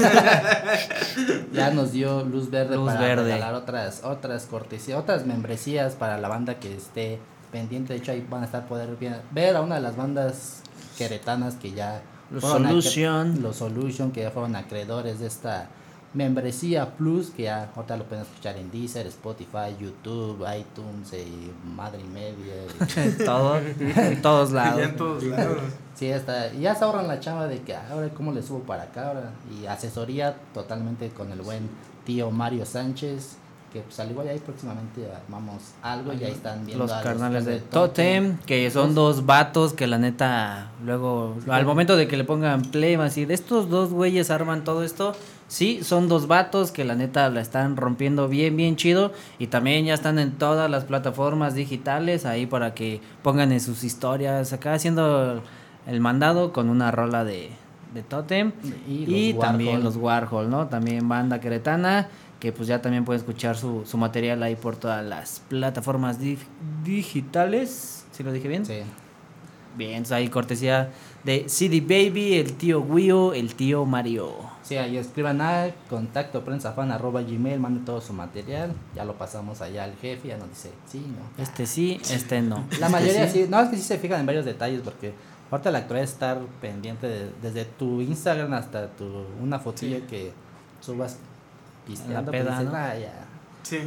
E: Ya nos dio luz verde
F: Luz
E: para
F: verde.
E: regalar otras, otras cortesías, otras membresías para la banda que esté pendiente. De hecho, ahí van a estar poder ver- a una de las bandas queretanas que ya
F: Los Solution.
E: los Solution, que ya fueron acreedores de esta membresía plus, que ya ahorita lo pueden escuchar en Deezer, Spotify, YouTube, iTunes, y madre y media. [LAUGHS] y-
F: Todo, en todos lados. [LAUGHS]
G: Ya en todos lados.
E: Sí, hasta, y ya se ahorran la chamba de que "Ah, ahora cómo le subo para acá ahora. Y asesoría totalmente con el buen tío Mario Sánchez, que pues al igual ahí próximamente armamos algo y ahí están viendo
F: Los
E: a
F: carnales de
E: Totem.
F: Que son dos vatos que la neta, luego, al momento de que le pongan play, van a decir, estos dos güeyes arman todo esto. Sí, son dos vatos que la neta la están rompiendo bien, bien chido. Y también ya están en todas las plataformas digitales ahí para que pongan en sus historias acá haciendo el mandado con una rola de, de Totem.
E: Y
F: Y,
E: los
F: también
E: Warhol.
F: los Warhol, ¿no? También banda queretana, que pues ya también pueden escuchar su, su material ahí por todas las plataformas di- digitales. ¿Sí lo dije bien?
E: Sí.
F: Bien, ahí cortesía de CD Baby, el tío Wio, el tío Mario.
E: Sí, ahí escriban a contacto prensafan arroba gmail, manden todo su material, ya lo pasamos allá al jefe, ya nos dice, sí, no.
F: Este sí, este no. [LAUGHS]
E: La mayoría sí, no, es que sí se fijan en varios detalles porque ahorita la actualidad es estar pendiente de- desde tu Instagram hasta tu una fotilla que subas pisteando, pues
F: peda,
E: dices,
F: ¿no?
E: "Ah, ya".
G: Sí.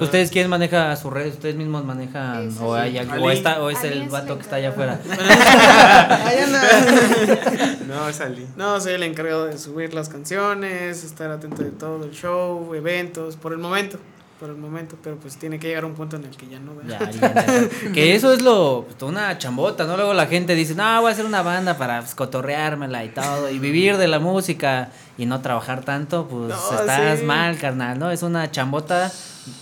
F: ¿Ustedes quién maneja sus redes? ¿Ustedes mismos manejan?
K: Es
F: ¿O,
K: Ali.
F: hay,
G: Ali.
F: o, está, o es
K: Ali
F: el
K: es
F: vato que está allá afuera?
G: No, [LAUGHS] salí.
I: No, soy el encargado de subir las canciones, estar atento de todo el show, eventos, por el momento, por el momento, pero pues tiene que llegar un punto en el que ya no.
F: Ya, ya, ya. [LAUGHS] que eso es lo pues, una chambota, ¿no? Luego la gente dice, no, voy a hacer una banda para pues, cotorreármela y todo, y vivir de la música y no trabajar tanto, pues
I: No,
F: estás
I: sí.
F: mal, carnal, ¿no? Es una chambota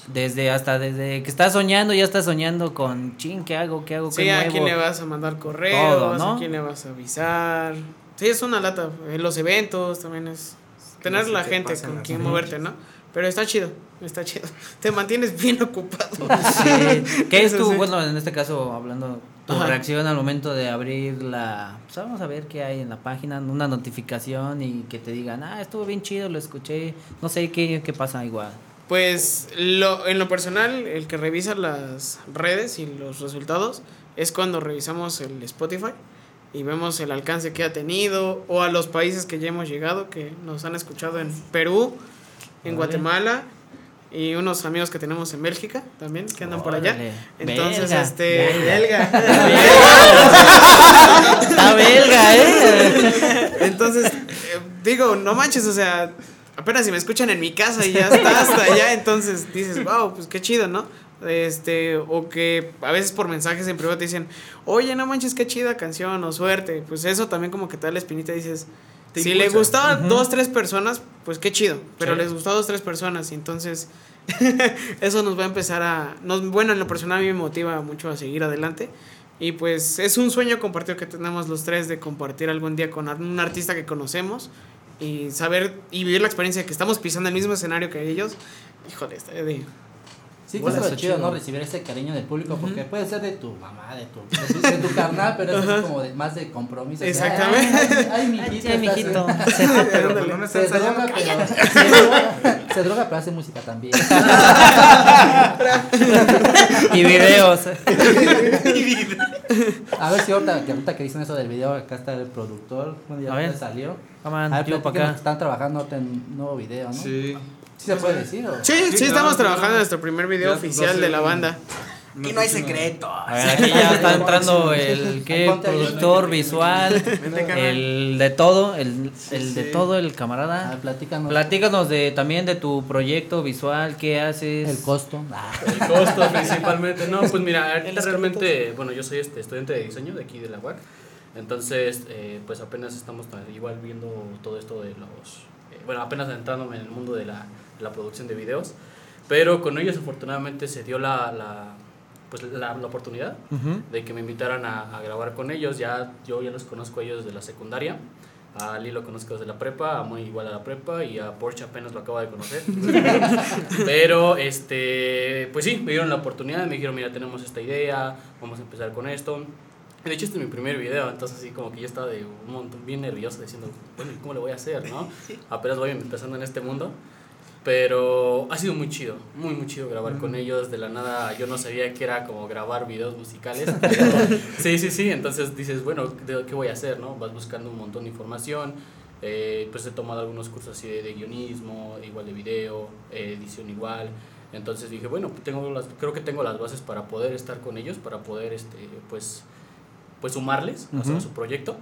F: desde hasta desde que estás soñando, ya estás soñando con, ching, ¿qué hago? ¿Qué hago? ¿Qué
I: Sí, a
F: muevo?"
I: quién le vas a mandar correos,
F: Todo, ¿no?
I: a quién le vas a avisar. Sí, es una lata. En los eventos también es tener la
G: te
I: gente con quien moverte, ¿no? Pero está chido, está chido. [LAUGHS] Te mantienes bien ocupado.
F: Sí. [LAUGHS] ¿Qué es tu, bueno, en este caso, hablando, tu
I: Ajá.
F: reacción al momento de abrir la, pues vamos a ver qué hay en la página, una notificación y que te digan, ah, estuvo bien chido, lo escuché, no sé qué, qué pasa igual.
I: Pues lo, en lo personal, el que revisa las redes y los resultados es cuando revisamos el Spotify y vemos el alcance que ha tenido o a los países que ya hemos llegado, que nos han escuchado en Perú, en
F: Órale.
I: Guatemala y unos amigos que tenemos en Bélgica también, que andan por allá. Entonces,
F: Belga.
I: este,
F: Belga.
I: belga. [LAUGHS] [LAUGHS]
F: Está belga, ¿eh? [LAUGHS]
I: Entonces, eh, digo, no manches, o sea, apenas si me escuchan en mi casa y ya está hasta allá, entonces dices, wow, pues qué chido, ¿no? Este, o que a veces por mensajes en privado te dicen, oye, no manches, qué chida canción, o suerte. Pues eso también como que te da la espinita y dices,
G: Te
I: si le gustaba a dos, tres personas, pues qué chido. Pero
F: Sí.
I: les gustó a dos, tres personas. Y entonces, [LAUGHS] eso nos va a empezar a. Nos, bueno, en lo personal a mí me motiva mucho a seguir adelante. Y pues es un sueño compartido que tenemos los tres de compartir algún día con un artista que conocemos y saber y vivir la experiencia de que estamos pisando el mismo escenario que ellos. Híjole, está de.
E: Sí, que es chido. ¿no? Recibir ese cariño del público, porque puede ser de tu mamá, de tu, de tu, carnal, pero eso es como de, más de compromiso.
I: Exactamente.
E: Ay, ay, mijito,
F: Ay, mijito.
G: Pero pues no
E: Se droga, pero, se, droga, se droga, pero hace música también.
F: Y videos.
E: A ver si ahorita que, ahorita que dicen eso del video, acá está el productor. Bueno, ya
F: A ver.
E: salió.
F: Come on,
E: A ver,
F: yo pa'
E: platíquenos,
F: acá.
E: están trabajando en un nuevo video, ¿no? Sí.
J: Sí.
E: se puede decir? o?
I: Sí, sí,
J: Sí,
I: estamos trabajando en nuestro primer video
J: Ya,
I: oficial de la banda.
G: Aquí no hay secreto.
F: A ver, aquí ya está entrando el ¿qué? Productor visual, el de todo, el, el de todo, el camarada.
E: Ah, platícanos.
F: Platícanos de también de tu proyecto visual, qué haces.
E: El costo. Ah,
M: El costo principalmente. No, pues mira, ahorita realmente, bueno, yo soy este estudiante de diseño de aquí de la UAC. Entonces, eh, pues apenas estamos ta- igual viendo todo esto de los... eh, bueno, apenas entrándome en el mundo de la, la producción de videos. Pero con ellos afortunadamente se dio la, la, pues, la, la oportunidad de que me invitaran a, a grabar con ellos. Ya, yo ya los conozco a ellos desde la secundaria. A Ali lo conozco desde la prepa, a Muy igual a la prepa y a Porsche apenas lo acabo de conocer. [LAUGHS] Pero, este, pues sí, me dieron la oportunidad, me dijeron, mira, tenemos esta idea, vamos a empezar con esto. De hecho, este es mi primer video, entonces así como que yo estaba de un montón bien nervioso diciendo, bueno, ¿y cómo le voy a hacer, no? Apenas voy empezando en este mundo. Pero ha sido muy chido, muy, muy chido grabar con ellos. De la nada, yo no sabía que era como grabar videos musicales. [LAUGHS] pero- sí, sí, sí. Entonces dices, bueno, ¿de- ¿qué voy a hacer? no Vas buscando un montón de información. Eh, pues he tomado algunos cursos así de, de guionismo, igual de video, eh, edición igual. Entonces dije, bueno, tengo las, creo que tengo las bases para poder estar con ellos, para poder, este, pues, pues sumarles o sea, a su proyecto.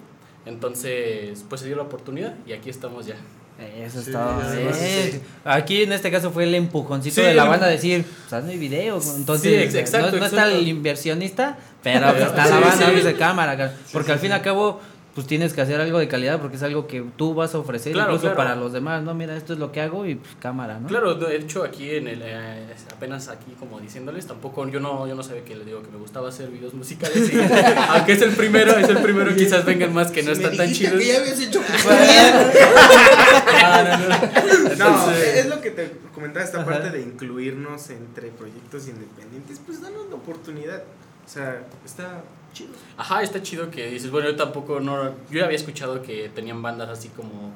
M: Entonces, pues se dio la oportunidad y aquí estamos ya.
F: Eso
J: Sí,
F: está.
J: además,
F: eh,
M: sí.
F: Aquí en este caso fue el empujoncito
M: Sí,
F: de la banda a decir, pues hazme video. Entonces,
M: exacto,
F: no, no está
M: exacto.
F: el inversionista, pero está
M: Sí,
F: la banda
M: sí.
F: de cámara. Porque al fin y al cabo, pues tienes que hacer algo de calidad porque es algo que tú vas a ofrecer
M: Claro,
F: incluso
M: claro.
F: para los demás. No, mira, esto es lo que hago y pues cámara, ¿no?
M: Claro, de hecho aquí en el eh, apenas aquí como diciéndoles, tampoco yo no yo no sabía que les digo que me gustaba hacer videos musicales y [LAUGHS] aunque es el primero, es el primero quizás vengan más que no están tan chidos.
G: que ya habías hecho [LAUGHS]
M: no, no.
G: No, es lo que te comentaba esta parte de incluirnos entre proyectos independientes, pues danos la oportunidad. O sea, está chido.
M: Ajá, está chido que dices, bueno, yo tampoco no yo ya había escuchado que tenían bandas así como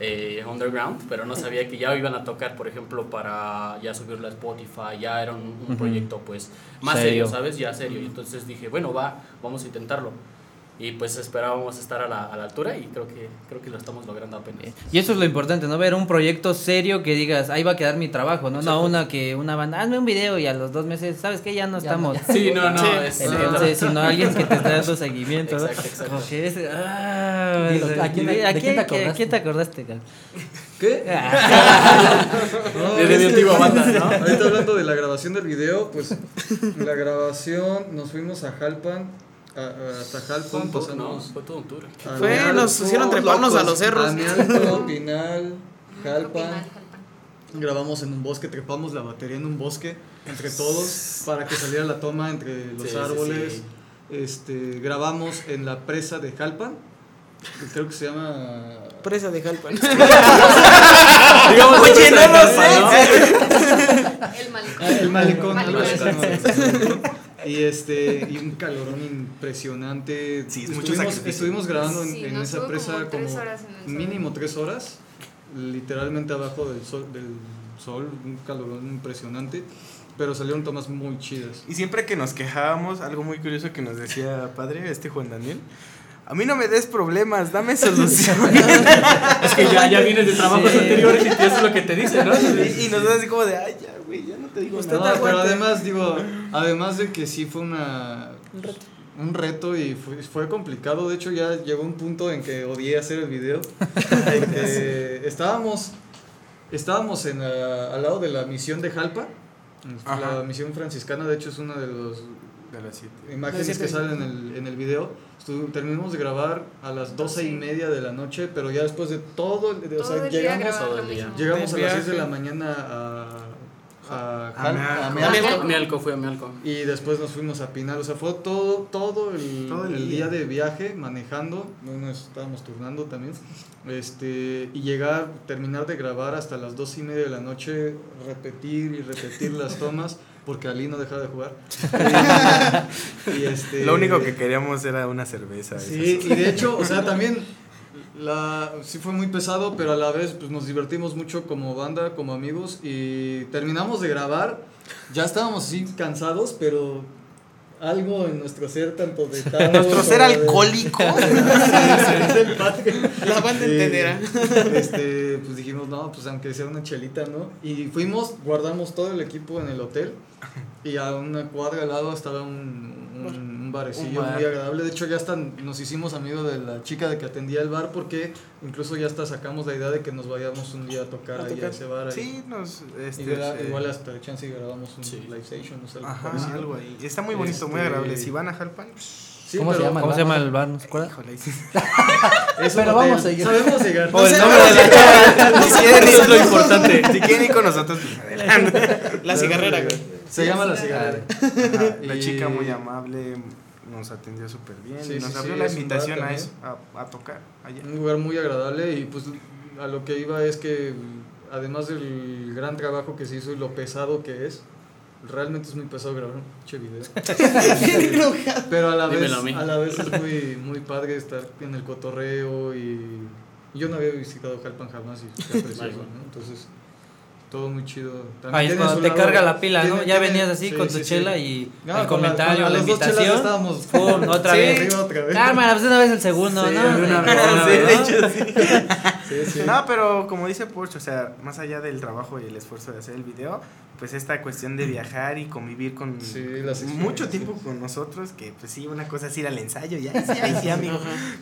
M: eh, underground, pero no sabía que ya iban a tocar, por ejemplo, para ya subirlo a Spotify, ya era un, proyecto pues más
F: Serio.
M: serio, ¿sabes? Ya serio. Y entonces dije, bueno, va, vamos a intentarlo. Y pues esperábamos estar a la, a la altura y creo que creo que lo estamos logrando apenas.
F: Y eso es lo importante, ¿no? Ver un proyecto serio que digas, ahí va a quedar mi trabajo, ¿no? No una que una banda, hazme un video y a los dos meses, ¿sabes qué? Ya no
E: Ya
F: estamos.
E: no,
M: Sí, no, no,
G: Sí.
M: es-
F: Entonces, sino alguien que te está dando seguimiento. ¿no?
M: Exacto, exacto.
F: Como que es, ah,
E: Dilo, ¿a quién- de-
F: ¿a
E: de quién te acordaste?
F: ¿a quién te acordaste? cara?
J: ¿Qué? No, [LAUGHS]
M: De- antigua banda, ¿no? [LAUGHS]
J: Ahorita hablando de la grabación del video, pues la grabación nos fuimos a Jalpan, hasta
M: Fue
J: Jalpan,
M: un tour, ¿no?
J: pasamos
M: Fue todo un tour.
G: Fue, nos hicieron treparnos a los cerros. [LAUGHS]
J: Pinal, Jalpan. Grabamos en un bosque, trepamos la batería en un bosque entre todos para que saliera la toma entre los
M: Sí,
J: árboles.
M: sí.
J: Este, grabamos en la presa de Jalpan, que creo que se llama
G: Presa de Jalpan. [LAUGHS]
M: Digamos,
G: Oye, no lo
K: El malecón.
J: El malecón,
K: Malecón.
J: algo así se llama eso. Y este, y un calorón impresionante.
G: Sí, es mucho
J: estuvimos, estuvimos grabando en,
K: Sí,
J: en esa
K: tuvo como
J: presa
K: tres
J: como
K: horas en
J: mínimo tres horas, literalmente abajo del sol, del sol, un calorón impresionante, pero salieron tomas muy chidas.
G: Y siempre que nos quejábamos, algo muy curioso que nos decía padre, este Juan Daniel, a mí no me des problemas, dame soluciones. [LAUGHS]
M: Es que ya, ya vienes de trabajos
F: Sí.
M: anteriores y eso es lo que te dicen, ¿no?
G: y, y nos da así como de, ay, ya, güey, ya no te digo
J: No,
G: nada.
J: pero además, digo, además de que sí fue una... Un reto y fue, fue complicado, de hecho ya llegó un punto en que odié hacer el video. [LAUGHS] estábamos, estábamos en la- al lado de la misión de Jalpa,
G: Ajá.
J: la misión franciscana, de hecho es una de las
G: De las siete.
J: imágenes
G: De
J: que salen en el, en el video. Terminamos de grabar a las doce y media de la noche, pero ya después de todo, o sea, llegamos,
K: mismo.
J: llegamos a las 6 de la mañana a, a,
G: A Mealco.
J: a
K: A
J: Mealco.
K: Mealco.
M: Mialco, fui a Mialco.
J: Y después nos fuimos a Pinal, o sea, fue todo, todo, el,
G: Todo el
J: el
G: día.
J: día de viaje, manejando, no nos estábamos turnando también, este, y llegar, terminar de grabar hasta las dos y media de la noche, repetir y repetir las tomas, porque Ali no dejaba de jugar. [LAUGHS] Y, y este,
G: Lo único que queríamos era una cerveza.
J: Sí, y de hecho, o sea, también la, sí fue muy pesado, pero a la vez pues, nos divertimos mucho como banda, como amigos, y terminamos de grabar, ya estábamos así cansados, pero algo en nuestro ser, tanto de [LAUGHS] Tavo
G: Nuestro ser alcohólico. [LAUGHS] La banda
J: Sí,
G: entenderá.
J: Este, pues dijimos, no, pues aunque sea una chelita, ¿no? Y fuimos, guardamos todo el equipo en el hotel Y a una cuadra al lado estaba un, un, un barecillo
F: Un bar.
J: muy agradable. De hecho, ya hasta nos hicimos amigos de la chica de que atendía el bar porque incluso ya hasta sacamos la idea de que nos vayamos un día a tocar
G: A
J: ahí a ese bar. ahí.
G: Sí, nos, este,
J: Y gra-
G: sí.
J: igual hasta chance y grabamos un live station, o sea, algo
G: Ajá,
J: parecido.
G: algo ahí. Está muy bonito, muy
J: Este,
G: agradable. Si van a Jalpan,
J: Sí,
E: ¿Cómo se llama el
F: ¿Cómo se
E: bar?
F: llama el bar? ¿No se acuerda?
G: híjole. [LAUGHS]
J: Es
E: Pero
J: hotel.
E: vamos a seguir.
J: Sabemos llegar.
F: O el nombre de la chava.
G: Si quieren ir, es lo importante. Si quieren ir con nosotros, pues adelante. [LAUGHS]
I: La cigarrera, güey.
J: Se llama la cigarrera.
G: Ajá, [LAUGHS] La
J: Y-
G: chica muy amable nos atendió súper bien.
J: Sí,
G: y nos
J: sí,
G: abrió
J: sí,
G: la invitación a eso, a, a tocar allá.
J: Un lugar muy agradable y pues a lo que iba es que además del gran trabajo que se hizo y lo pesado que es, realmente es muy pesado grabar un pinche video. [LAUGHS] Pero a la vez,
M: a
J: la vez es muy, muy padre estar en el cotorreo y yo no había visitado Jalpan jamás y está [LAUGHS] precioso, ¿no? Entonces, todo muy chido.
F: Ahí es
J: tiene
F: cuando te
J: lado-
F: carga la pila, ¿no? Ya
J: tiene-
F: venías así
J: sí,
F: con tu
J: sí, sí.
F: chela y
J: No,
F: el
J: la-
F: comentario, la invitación.
J: estábamos
F: Pum, otra [LAUGHS]
J: Sí,
F: vez.
J: otra vez.
F: Cámara, pues una vez el segundo,
J: Sí,
F: ¿no?
J: una
F: Sí,
J: vez,
F: ¿no?
G: Sí, de hecho, sí.
J: Sí, sí.
G: No, pero como dice Porsche, o sea, más allá del trabajo y el esfuerzo de hacer el video, pues esta cuestión de viajar y convivir con
J: Sí, las
G: mucho tiempo con nosotros, que pues sí, una cosa es ir al ensayo, ya, [LAUGHS] sí, ay, sí, amigo,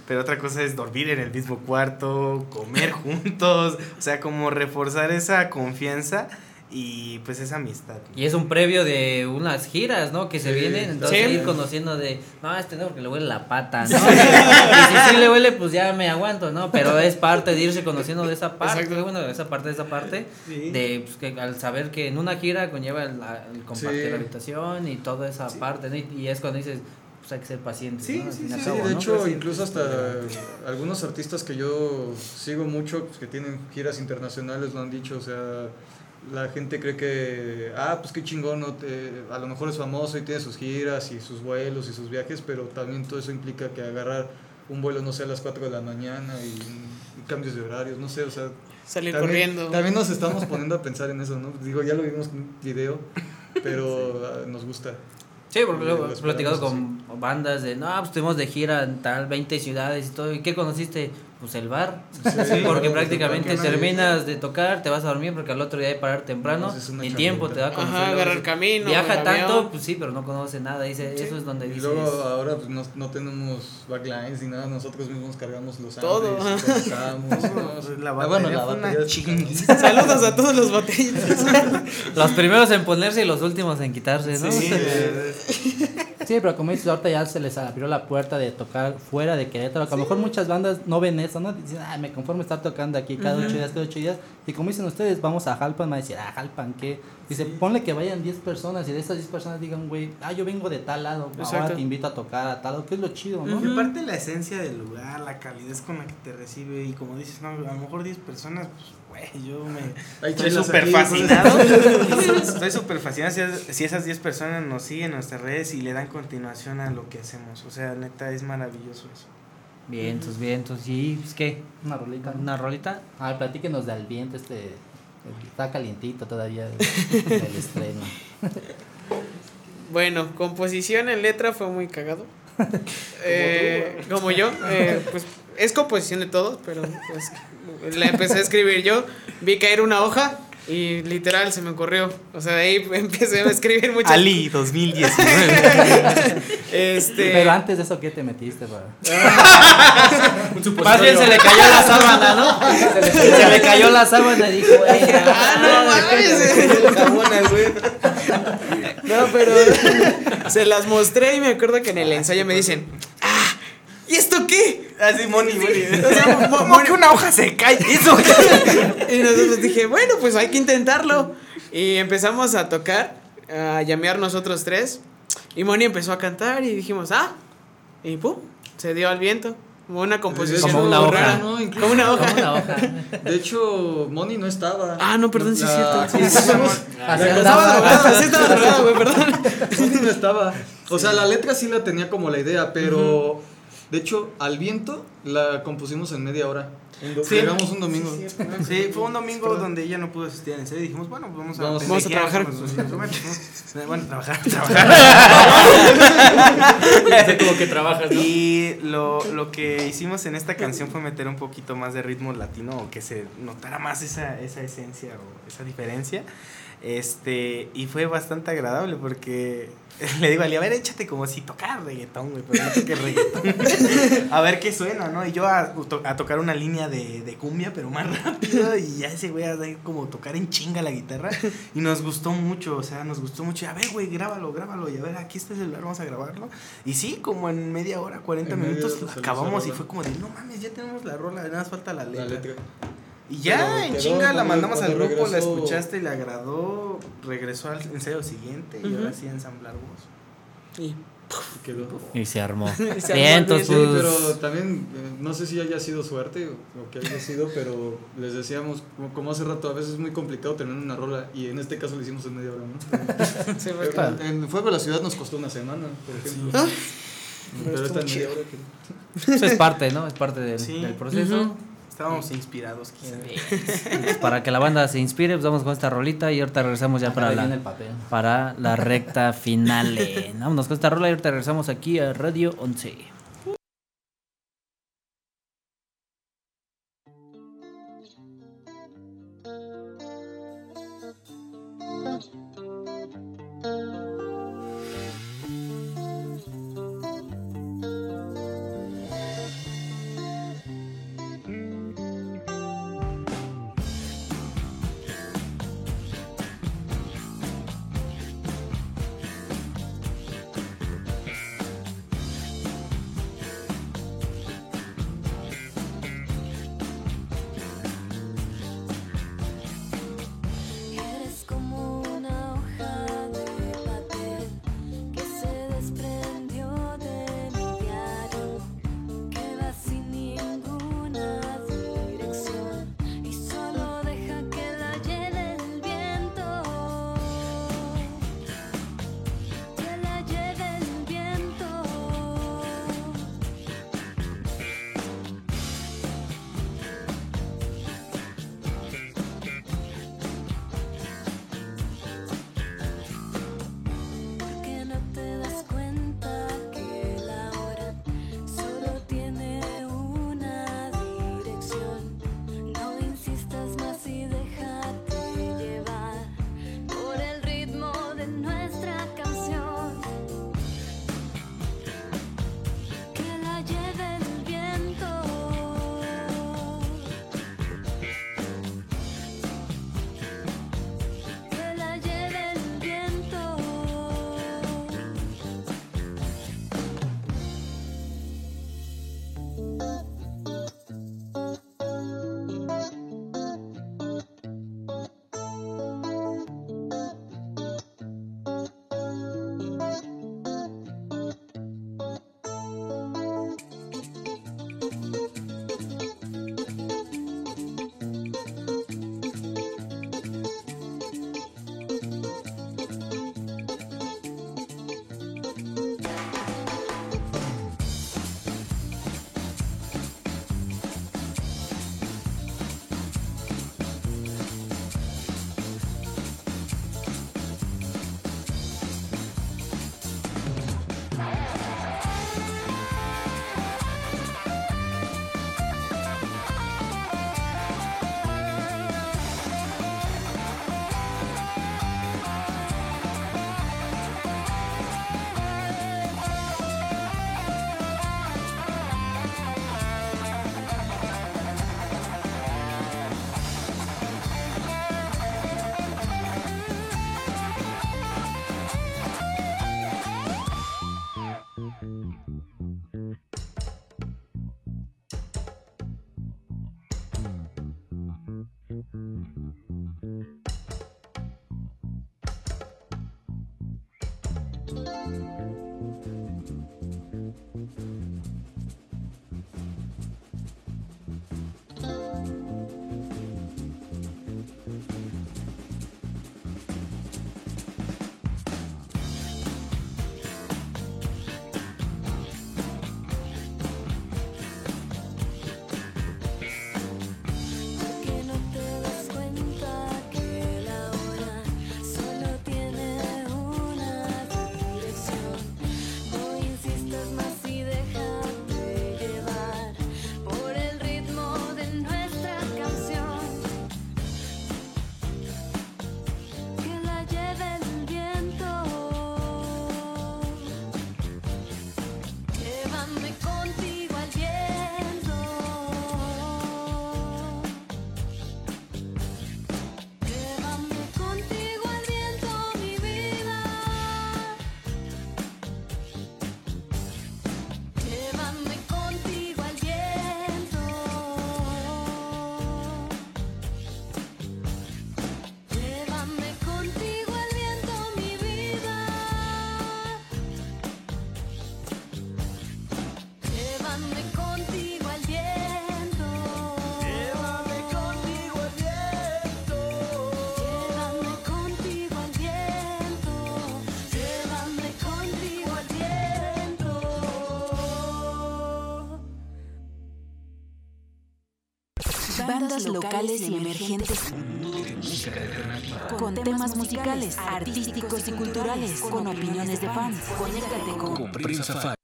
G: pero otra cosa es dormir en el mismo cuarto, comer [LAUGHS] juntos, o sea, como reforzar esa confianza y pues esa amistad.
F: Y es un previo de unas giras, ¿no? Que se
J: Sí,
F: vienen, entonces
I: Sí.
F: ir conociendo de, no, este no, porque le huele la pata, ¿no? [LAUGHS] y si sí le huele, pues ya me aguanto, ¿no? Pero es parte de irse conociendo de esa parte,
I: Exacto.
F: bueno, de esa parte, de esa parte,
G: Sí.
F: de pues, que al saber que en una gira conlleva el, el compartir
J: Sí.
F: la habitación y toda esa parte, ¿no? Y, y es cuando dices, pues hay que ser paciente,
G: Sí,
F: ¿no?
G: Sí, sí,
F: cabo,
J: de
F: ¿no?
J: hecho,
G: sí.
J: incluso hasta algunos artistas que yo sigo mucho, pues, que tienen giras internacionales, lo han dicho, o sea, la gente cree que, ah, pues qué chingón, ¿no? Te- a lo mejor es famoso y tiene sus giras y sus vuelos y sus viajes, pero también todo eso implica que agarrar un vuelo, no sé, a las 4 de la mañana y, y cambios de horarios, no sé, o sea...
I: Salir
J: también,
I: corriendo.
J: También nos estamos poniendo a pensar en eso, ¿no? Digo, ya lo vimos en un video, [LAUGHS] pero ah, nos gusta.
F: Sí, porque luego
J: Lo
F: he platicado con bandas de, no, pues estuvimos de gira en tal 20 ciudades y todo. ¿Y qué conociste? Pues el bar.
J: Sí,
F: porque prácticamente terminas de tocar, te vas a dormir porque al otro día hay que parar temprano.
J: No,
F: Ni tiempo te da a conocer.
I: Ajá, agarrar camino.
F: Viaja
I: el
F: tanto,
I: avión.
F: pues sí, pero no conoce nada. Dice, eso es donde
J: Y
F: dices.
J: luego ahora pues, no, no tenemos backlines ni nada, nosotros mismos cargamos los
I: Todo, [LAUGHS]
G: la
J: Ah,
G: batería
J: bueno, la batería-
G: chinguiza.
I: Saludos a todos los botellas. [LAUGHS]
F: Los primeros en ponerse y los últimos en quitarse, ¿no?
G: Sí, [LAUGHS]
E: Sí, pero como dices, ahorita ya se les abrió la puerta de tocar fuera de Querétaro. Que a lo mejor muchas bandas no ven eso, ¿no? Dicen, ah, me conformo estar tocando aquí cada ocho días, cada ocho días. Y como dicen ustedes, vamos a Jalpan, me va a decir, ah, Jalpan, ¿qué? Dice, ponle que vayan 10 personas y de esas 10 personas digan, güey, ah, yo vengo de tal lado, ahora te invito a tocar a tal lado, que es lo chido, ¿no?
G: Y aparte la esencia del lugar, la calidez con la que te recibe y como dices, no, a lo mejor 10 personas, pues, güey, [LAUGHS] yo me estoy súper fascinado. [LAUGHS] [LAUGHS] estoy súper fascinado si, es- si esas 10 personas nos siguen en nuestras redes y le dan continuación a lo que hacemos. O sea, neta, es maravilloso eso.
F: Vientos, vientos. ¿Y pues, qué?
E: Una rolita. ¿no?
F: ¿Una rolita?
E: A ver, platíquenos del viento, este. Está calientito todavía el, el estreno.
I: Bueno, composición en letra fue muy cagado. Eh, como yo, eh, pues es composición de todos, pero pues la empecé a escribir yo, vi caer una hoja y literal se me ocurrió. O sea, de ahí [LAUGHS] empecé a escribir muchas
G: Ali 2019. [LAUGHS]
I: Este,
E: Pero antes de eso, ¿qué te metiste, para? [LAUGHS]
F: Más bien se le cayó la sábana, ¿no? Se le, se le cayó la sábana y dijo, güey,
I: Ah, no mames. No, pero se las mostré y me acuerdo que en el ensayo me dicen, ah, ¿y esto qué?
G: Así, Moni, Moni.
I: O sea, [LAUGHS] mo-
G: ¿Cómo que una hoja se cae? [LAUGHS] ¿Eso qué?
I: Y nosotros dije, bueno, pues hay que intentarlo. Y empezamos a tocar, a llamear nosotros tres. Y Moni empezó a cantar y dijimos, ah, y pum, se dio al viento. Como una composición
F: Como una hoja.
I: rara.
J: ¿no? Incluso-
I: Como una hoja.
F: como una hoja.
J: De hecho, Moni no estaba.
I: Ah, no, perdón, sí es cierto. [LAUGHS]
J: sí, somos-
E: Así
J: la-
E: andaba.
I: Estaba drogado, sí estaba drogado, güey, perdón.
J: Moni no estaba. O sea, la letra sí la tenía como la idea, pero De hecho, al viento la compusimos en media hora.
G: Sí.
J: Llegamos un domingo.
G: Sí, sí, fue un domingo donde ella no pudo asistir en serio. Dijimos, bueno, vamos a,
J: Vamos-
I: vamos a trabajar.
G: Bueno, ¿no? [LAUGHS] bueno, trabajar, [LAUGHS] trabajar.
M: Sé como que trabajas, ¿no?
G: Y lo, lo que hicimos en esta canción fue meter un poquito más de ritmo latino o que se notara más esa, esa esencia o esa diferencia. Este, y fue bastante agradable porque [LAUGHS] le digo a a ver, échate como si tocara reggaetón, güey, pero no toques reggaetón. [LAUGHS] a ver qué suena, ¿no? Y yo a, a tocar una línea de, de cumbia, pero más rápido, y ya ese güey a como tocar en chinga la guitarra. Y nos gustó mucho, o sea, nos gustó mucho. A ver, güey, grábalo, grábalo, y a ver, aquí está el celular, vamos a grabarlo. Y sí, como en media hora, 40
J: En media
G: minutos,
J: salió
G: acabamos y fue como de, no mames, ya tenemos la rola, nada más falta la letra.
J: La letra.
G: Y ya,
J: Pero
G: en chinga la mandamos al grupo, la
J: regresó-
G: escuchaste, le agradó, regresó al ensayo siguiente y
I: Ujú.
G: ahora sí a ensamblar voz.
I: Y
J: Quedó.
L: Y se armó. [LAUGHS]
I: Se armó
L: Bien, entonces,
J: Sí,
L: pues,
J: pero también eh, no sé si haya sido suerte o, o que haya sido, pero les decíamos, como, como hace rato, a veces es muy complicado tener una rola y en este caso lo hicimos en media hora, ¿no? [LAUGHS] Pero en, en Fuego de la Ciudad nos costó una semana, por ejemplo.
I: Ah,
J: Pero
I: estuvo
J: esta en media hora que...
L: pues, es parte, ¿no? Es parte del,
G: Sí.
L: del proceso.
I: Ujú.
G: Estábamos inspirados, quizá. [LAUGHS]
L: Pues, para que la banda se inspire, pues vamos con esta rolita y ahorita regresamos ya
E: Acá
L: para la,
E: el papel.
L: para la recta final. [LAUGHS] Vámonos con esta rola y ahorita regresamos aquí a Radio 11.
A: Bandas locales y emergentes con temas musicales, artísticos y culturales, con opiniones de fans. Conéctate con
B: Prensa.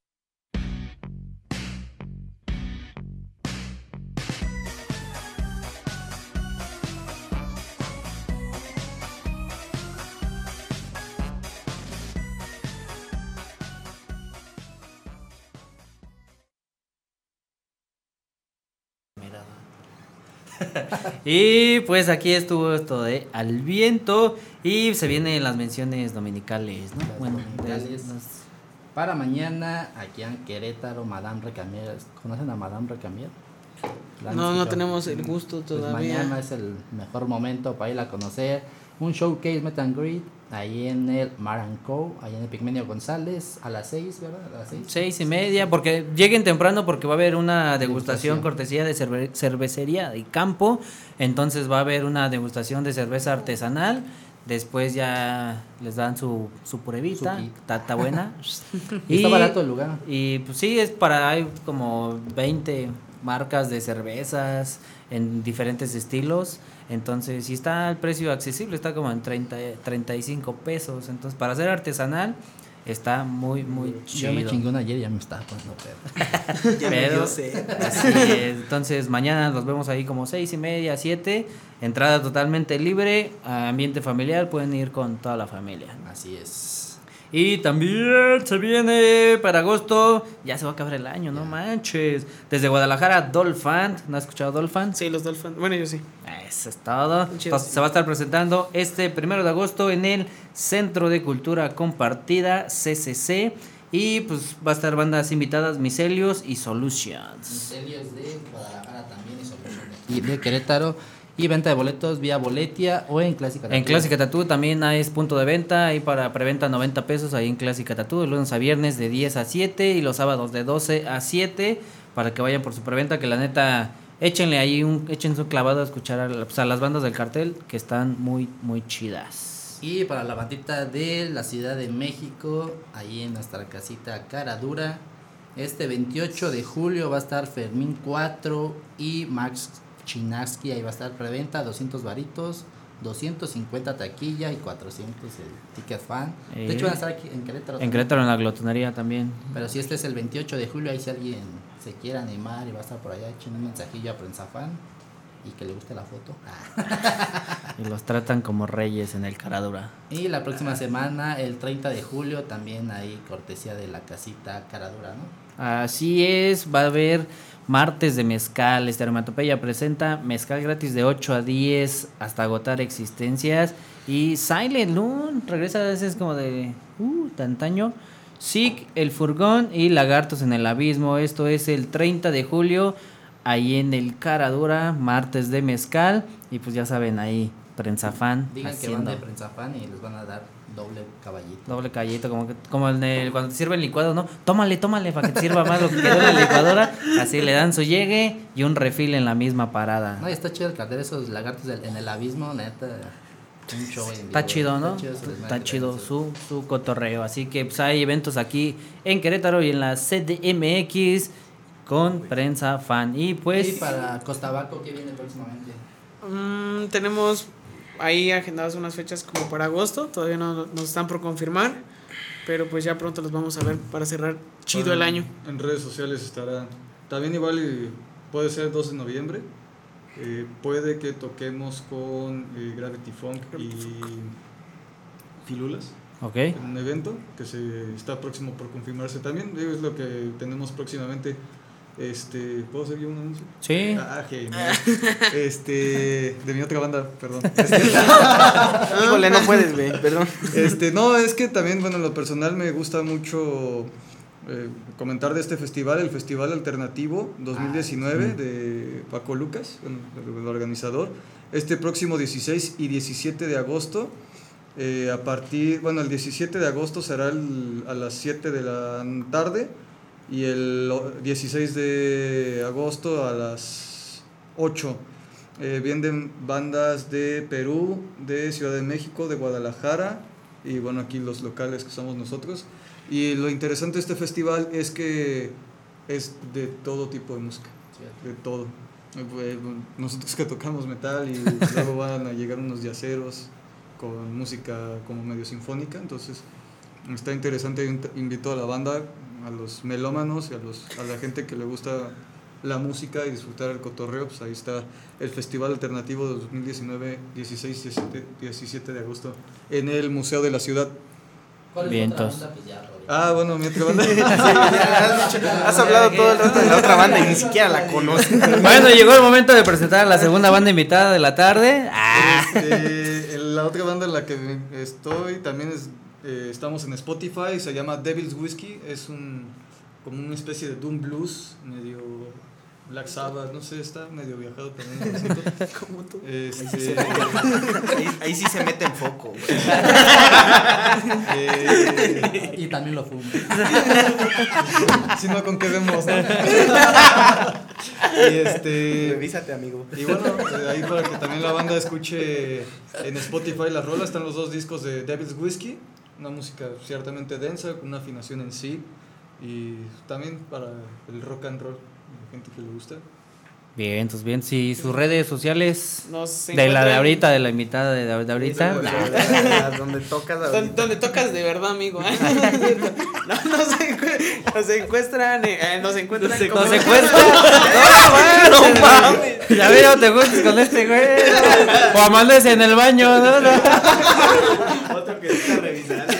F: Y pues aquí estuvo esto de Al Viento y se vienen las menciones dominicales, ¿no?
E: Las
F: bueno, de-
E: dominicales.
F: las-
E: Para mañana, aquí en Querétaro, Madame Recamier. ¿Conocen a Madame Recamier? ¿La han
I: No, no tenemos el gusto
E: Pues
I: todavía.
E: mañana es el mejor momento para ir a conocer un showcase Met and Greet ahí en el Maranco, ahí en el Pigmenio González, a las 6, ¿verdad? A las 6.
F: Seis y media, porque lleguen temprano porque va a haber una degustación
E: Degustación.
F: cortesía de cerve- cervecería y campo. Entonces va a haber una degustación de cerveza artesanal. Después ya les dan su, su pruebita.
E: Su
F: está buena. [LAUGHS]
E: Y está barato el lugar.
F: Y pues sí, es para, hay como 20 marcas de cervezas en diferentes estilos. Entonces, sí está el precio accesible, está como en 30, 35 pesos. Entonces, para ser artesanal, está muy, muy chido.
E: Yo me chingué una ayer y ya me estaba poniendo pedo. [LAUGHS]
I: Ya
F: Pero, así es. Entonces, mañana nos vemos ahí como seis y media, siete. Entrada totalmente libre, ambiente familiar, pueden ir con toda la familia.
E: Así es.
F: Y también se viene para agosto, ya se va a acabar el año, no manches. Desde Guadalajara, Dolphin, ¿no has escuchado Dolphin?
I: Sí, los Dolphins. Bueno, yo sí.
F: Eso es todo.
I: Chido.
F: Entonces, se va a estar presentando este primero de agosto en el Centro de Cultura Compartida, CCC. Y pues va a estar bandas invitadas, Miselios y Solutions.
H: Misterios de Guadalajara también y Soluciones.
E: Y de Querétaro. Y venta de boletos vía Boletia o en Clásica.
F: En
E: Tattoo.
F: Clásica Tatú también hay punto de venta, ahí para preventa 90 pesos ahí en Clásica Tatú, de lunes a viernes de 10 a 7 y los sábados de 12 a 7 para que vayan por su preventa, que la neta échenle ahí un échense un clavado a escuchar a, pues, a las bandas del cartel que están muy muy chidas.
E: Y para la bandita de la Ciudad de México, ahí en nuestra casita Cara Dura, este 28 de julio va a estar Fermín 4 y Max Chinaski, ahí va a estar preventa, 200 varitos, 250 taquilla y 400 el ticket fan.
F: Eh,
E: De hecho van a estar aquí en Querétaro.
F: En
E: también.
F: Querétaro en la glotonería también.
E: Pero si este es el 28 de julio, ahí si alguien se quiere animar y va a estar por allá, echen un mensajillo a Prensa Fan y que le guste la foto. [LAUGHS]
F: Y los tratan como reyes en el Caradura.
E: Y la próxima semana, el 30 de julio, también hay cortesía de la casita Caradura, ¿no?
F: Así es, va a haber martes de mezcal. Este Armatopeya presenta mezcal gratis de 8 a 10 hasta agotar existencias. Y Silent Loon regresa a veces como de uh, de antaño. Sick, El Furgón y Lagartos en el Abismo. Esto es el 30 de julio, ahí en el Caradura, martes de mezcal. Y pues ya saben, ahí, prensa fan.
E: Digan que van de Prensa Fan y les van a dar doble caballito.
F: Doble callito, como, que, como en el- cuando te sirve el licuado, ¿no? Tómale, tómale para que te sirva más lo que quedó en la licuadora. Así le dan su llegue y un refil en la misma parada.
E: No, y está chido el cartel, esos lagartos del- en el abismo, neta. Un show en
F: Está
E: vivo,
F: chido, ¿no?
E: Está chido,
F: Está chido su, su cotorreo. Así que pues, hay eventos aquí en Querétaro y en la CDMX con prensa fan. Y pues...
E: Y para Costa Baco, ¿qué viene próximamente?
I: Mm, tenemos ahí agendadas unas fechas como para agosto. Todavía no nos están por confirmar. Pero pues ya pronto los vamos a ver para cerrar chido el año.
J: En redes sociales estará. También igual puede ser el 2 de noviembre. Eh, puede que toquemos con eh, Gravity Funk y Filulas. En un evento que se está próximo por confirmarse también. Digo, es lo que tenemos próximamente. Este, ¿Puedo hacer yo un anuncio?
F: Sí.
J: Ah, genial. [LAUGHS] Este, de mi otra banda, perdón. [LAUGHS] Este,
I: Híjole, no puedes, güey, perdón.
J: Este, no, es que también, bueno, en lo personal me gusta mucho eh, comentar de este festival, el Festival Alternativo 2019 de Paco Lucas, bueno, el, el organizador. Este próximo 16 y 17 de agosto, eh, a partir, bueno, el 17 de agosto será el- a las 7 de la tarde y el o- 16 de agosto a las 8. Eh, vienen bandas de Perú, de Ciudad de México, de Guadalajara y bueno, aquí los locales que somos nosotros. Y lo interesante de este festival es que es de todo tipo de música, de todo. eh, nosotros que tocamos metal y luego [LAUGHS] van a llegar unos yaceros con música como medio sinfónica, entonces está interesante, Int- invito a la banda, a los melómanos y a, los, a la gente que le gusta la música y disfrutar el cotorreo, pues ahí está el Festival Alternativo de 2019, 16, 17, 17 de agosto, en el Museo de la Ciudad.
H: ¿Cuál es otra banda? Pues ya.
J: Ah, bueno, mi otra banda. [LAUGHS]
G: Sí, has, dicho- has hablado todo el rato de la otra banda y ni siquiera la conozco.
F: Bueno, llegó el momento de presentar a la segunda banda invitada de la tarde. Ah,
J: Este, la otra banda en la que estoy también es, eh, estamos en Spotify, se llama Devil's Whiskey, es un como una especie de doom blues, medio Black Sabbath, no sé, está medio viajado también. [LAUGHS]
G: Como tú.
J: Este,
G: Ahí, ahí sí se mete en foco. güey.
J: eh,
E: Y también lo fumo. [LAUGHS]
J: si no, ¿con qué vemos? no? y este...
G: Revísate, amigo.
J: Y bueno, eh, ahí para que también la banda escuche en Spotify las rolas, están los dos discos de Devil's Whiskey, una música ciertamente densa, con una afinación en sí, y también para el rock and roll, la gente que le gusta.
F: Bien, entonces bien, si sus redes sociales
I: Nos
F: de la de
I: encuentran-
F: ahorita, de la invitada de, de ahorita.
G: Donde tocas
I: Donde,
G: ahorita.
I: donde tocas de verdad, amigo. [LAUGHS] no, nos, encu- nos encuentran, eh, eh, nos encuentran
F: Nos
I: como-
F: secuestra. [LAUGHS] No, no mames. Ya veo, te gustas con este güey. O en el baño, ¿no? no. [LAUGHS]
G: Otro que está revisando.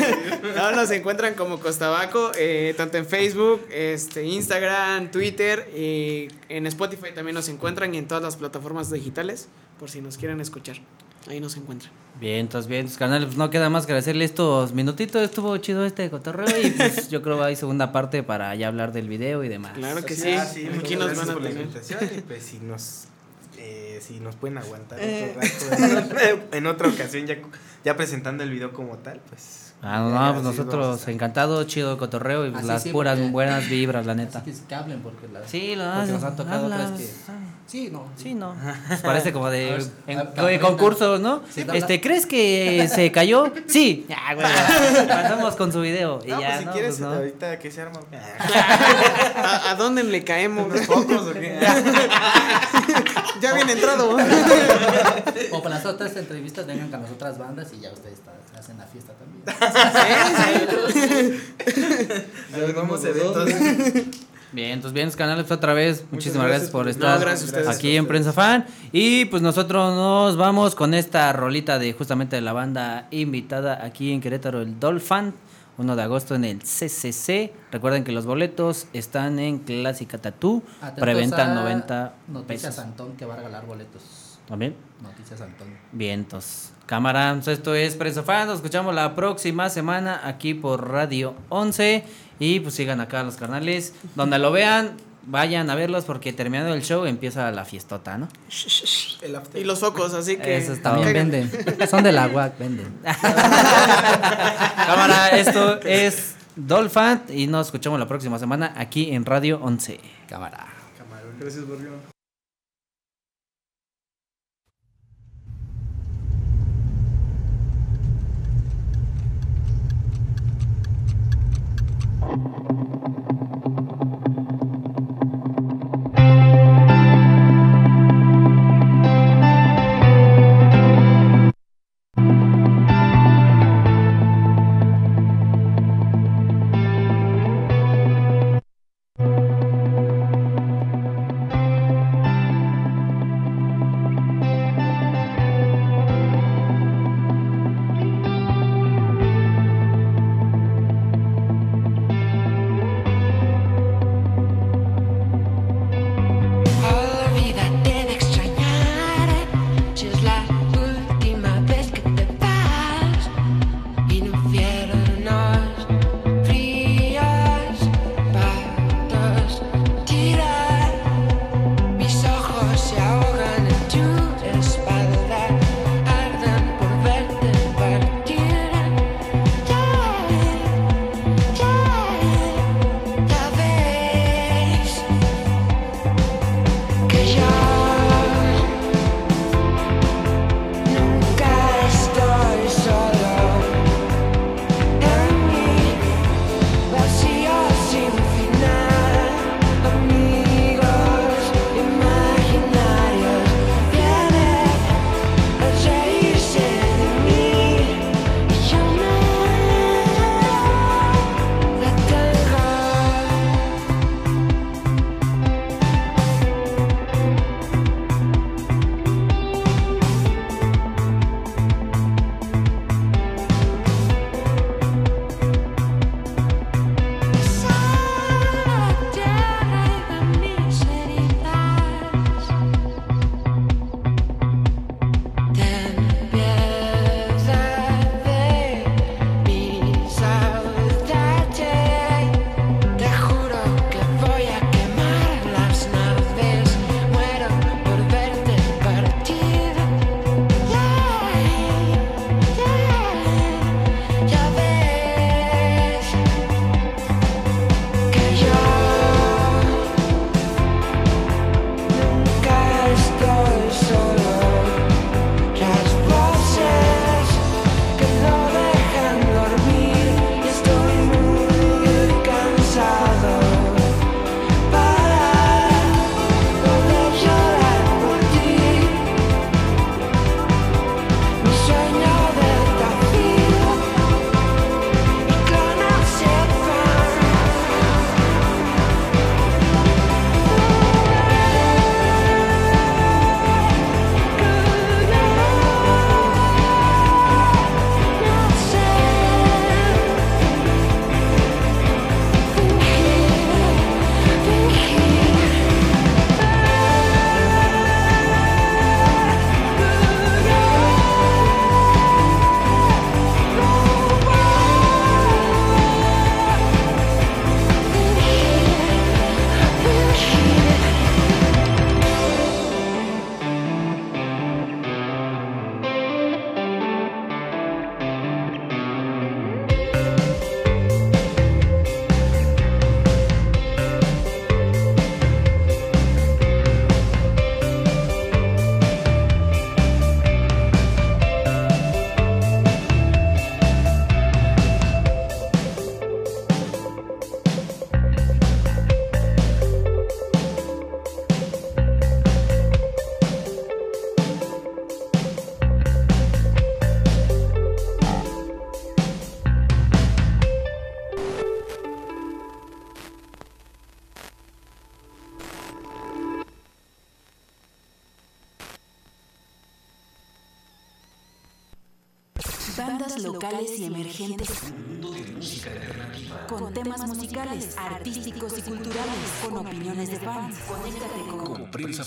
I: No, nos encuentran como Costabaco, eh, tanto en Facebook, este, Instagram, Twitter, y en Spotify también nos encuentran y en todas las plataformas digitales, por si nos quieren escuchar. Ahí nos encuentran.
F: Bien, entonces bien, tus canales, pues no queda más que agradecerle estos minutitos. Estuvo chido este cotorreo y pues yo creo que hay segunda parte para ya hablar del video y demás.
I: Claro que
G: Pues
I: sí,
G: ah, sí,
I: aquí nos van a
G: por la
I: tener.
G: invitación y pues si nos eh, si nos pueden aguantar
I: Eh.
G: otro rato [LAUGHS] en otra ocasión ya, ya presentando el video como tal pues
F: Ah, no, no, pues nosotros encantados, chido cotorreo y
E: Así
F: las
E: sí,
F: puras buenas vibras, la neta.
E: Así que, hablen porque, la,
F: Sí, lo
E: porque
F: hacen,
E: nos han tocado
F: hablas.
E: otras que... Sí, no.
F: Sí, no. Pues parece como de
E: ver,
F: en,
E: a-
F: de concursos, ¿no?
E: Sí,
F: este, ¿crees que se cayó? Sí. Ya, güey. Pasamos con su video y
G: no,
F: ya,
G: pues si
F: ¿no?
G: quieres
F: Pues, no.
G: ahorita que se arma [LAUGHS]
I: ¿A, a dónde le caemos?
G: unos focos o qué [LAUGHS]
I: ya bien entrado.
E: O para las otras entrevistas vengan con las otras bandas y ya ustedes hacen la fiesta también.
G: Ya vamos a
J: los dos.
G: eventos.
F: Bien, entonces bien, canales otra vez. Muchísimas gracias,
J: gracias
F: por estar
I: No, gracias
F: aquí en Prensa Fan. Y pues nosotros nos vamos con esta rolita de justamente de la banda invitada aquí en Querétaro, el Dolphin. 1 de agosto en el CCC. Recuerden que los boletos están en Clásica Tattoo.
E: Atentos
F: Preventa
E: a
F: 90
E: Noticias
F: pesos.
E: Antón que va a regalar boletos.
F: ¿También?
E: Noticias Antón.
F: Vientos. Cámara, esto es Prensa Fan. Nos escuchamos la próxima semana aquí por Radio 11. Y pues sigan acá los canales. Donde lo vean, vayan a verlos porque terminando el show empieza la fiestota, ¿no?
G: El after.
I: Y los focos, así que.
F: Eso está
E: También venden. Son del agua, venden. [LAUGHS]
F: Cámara, esto es Dolphin. Y nos escuchamos la próxima semana aquí en Radio 11.
E: Cámara.
J: Gracias, Barrio.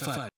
A: Musicales,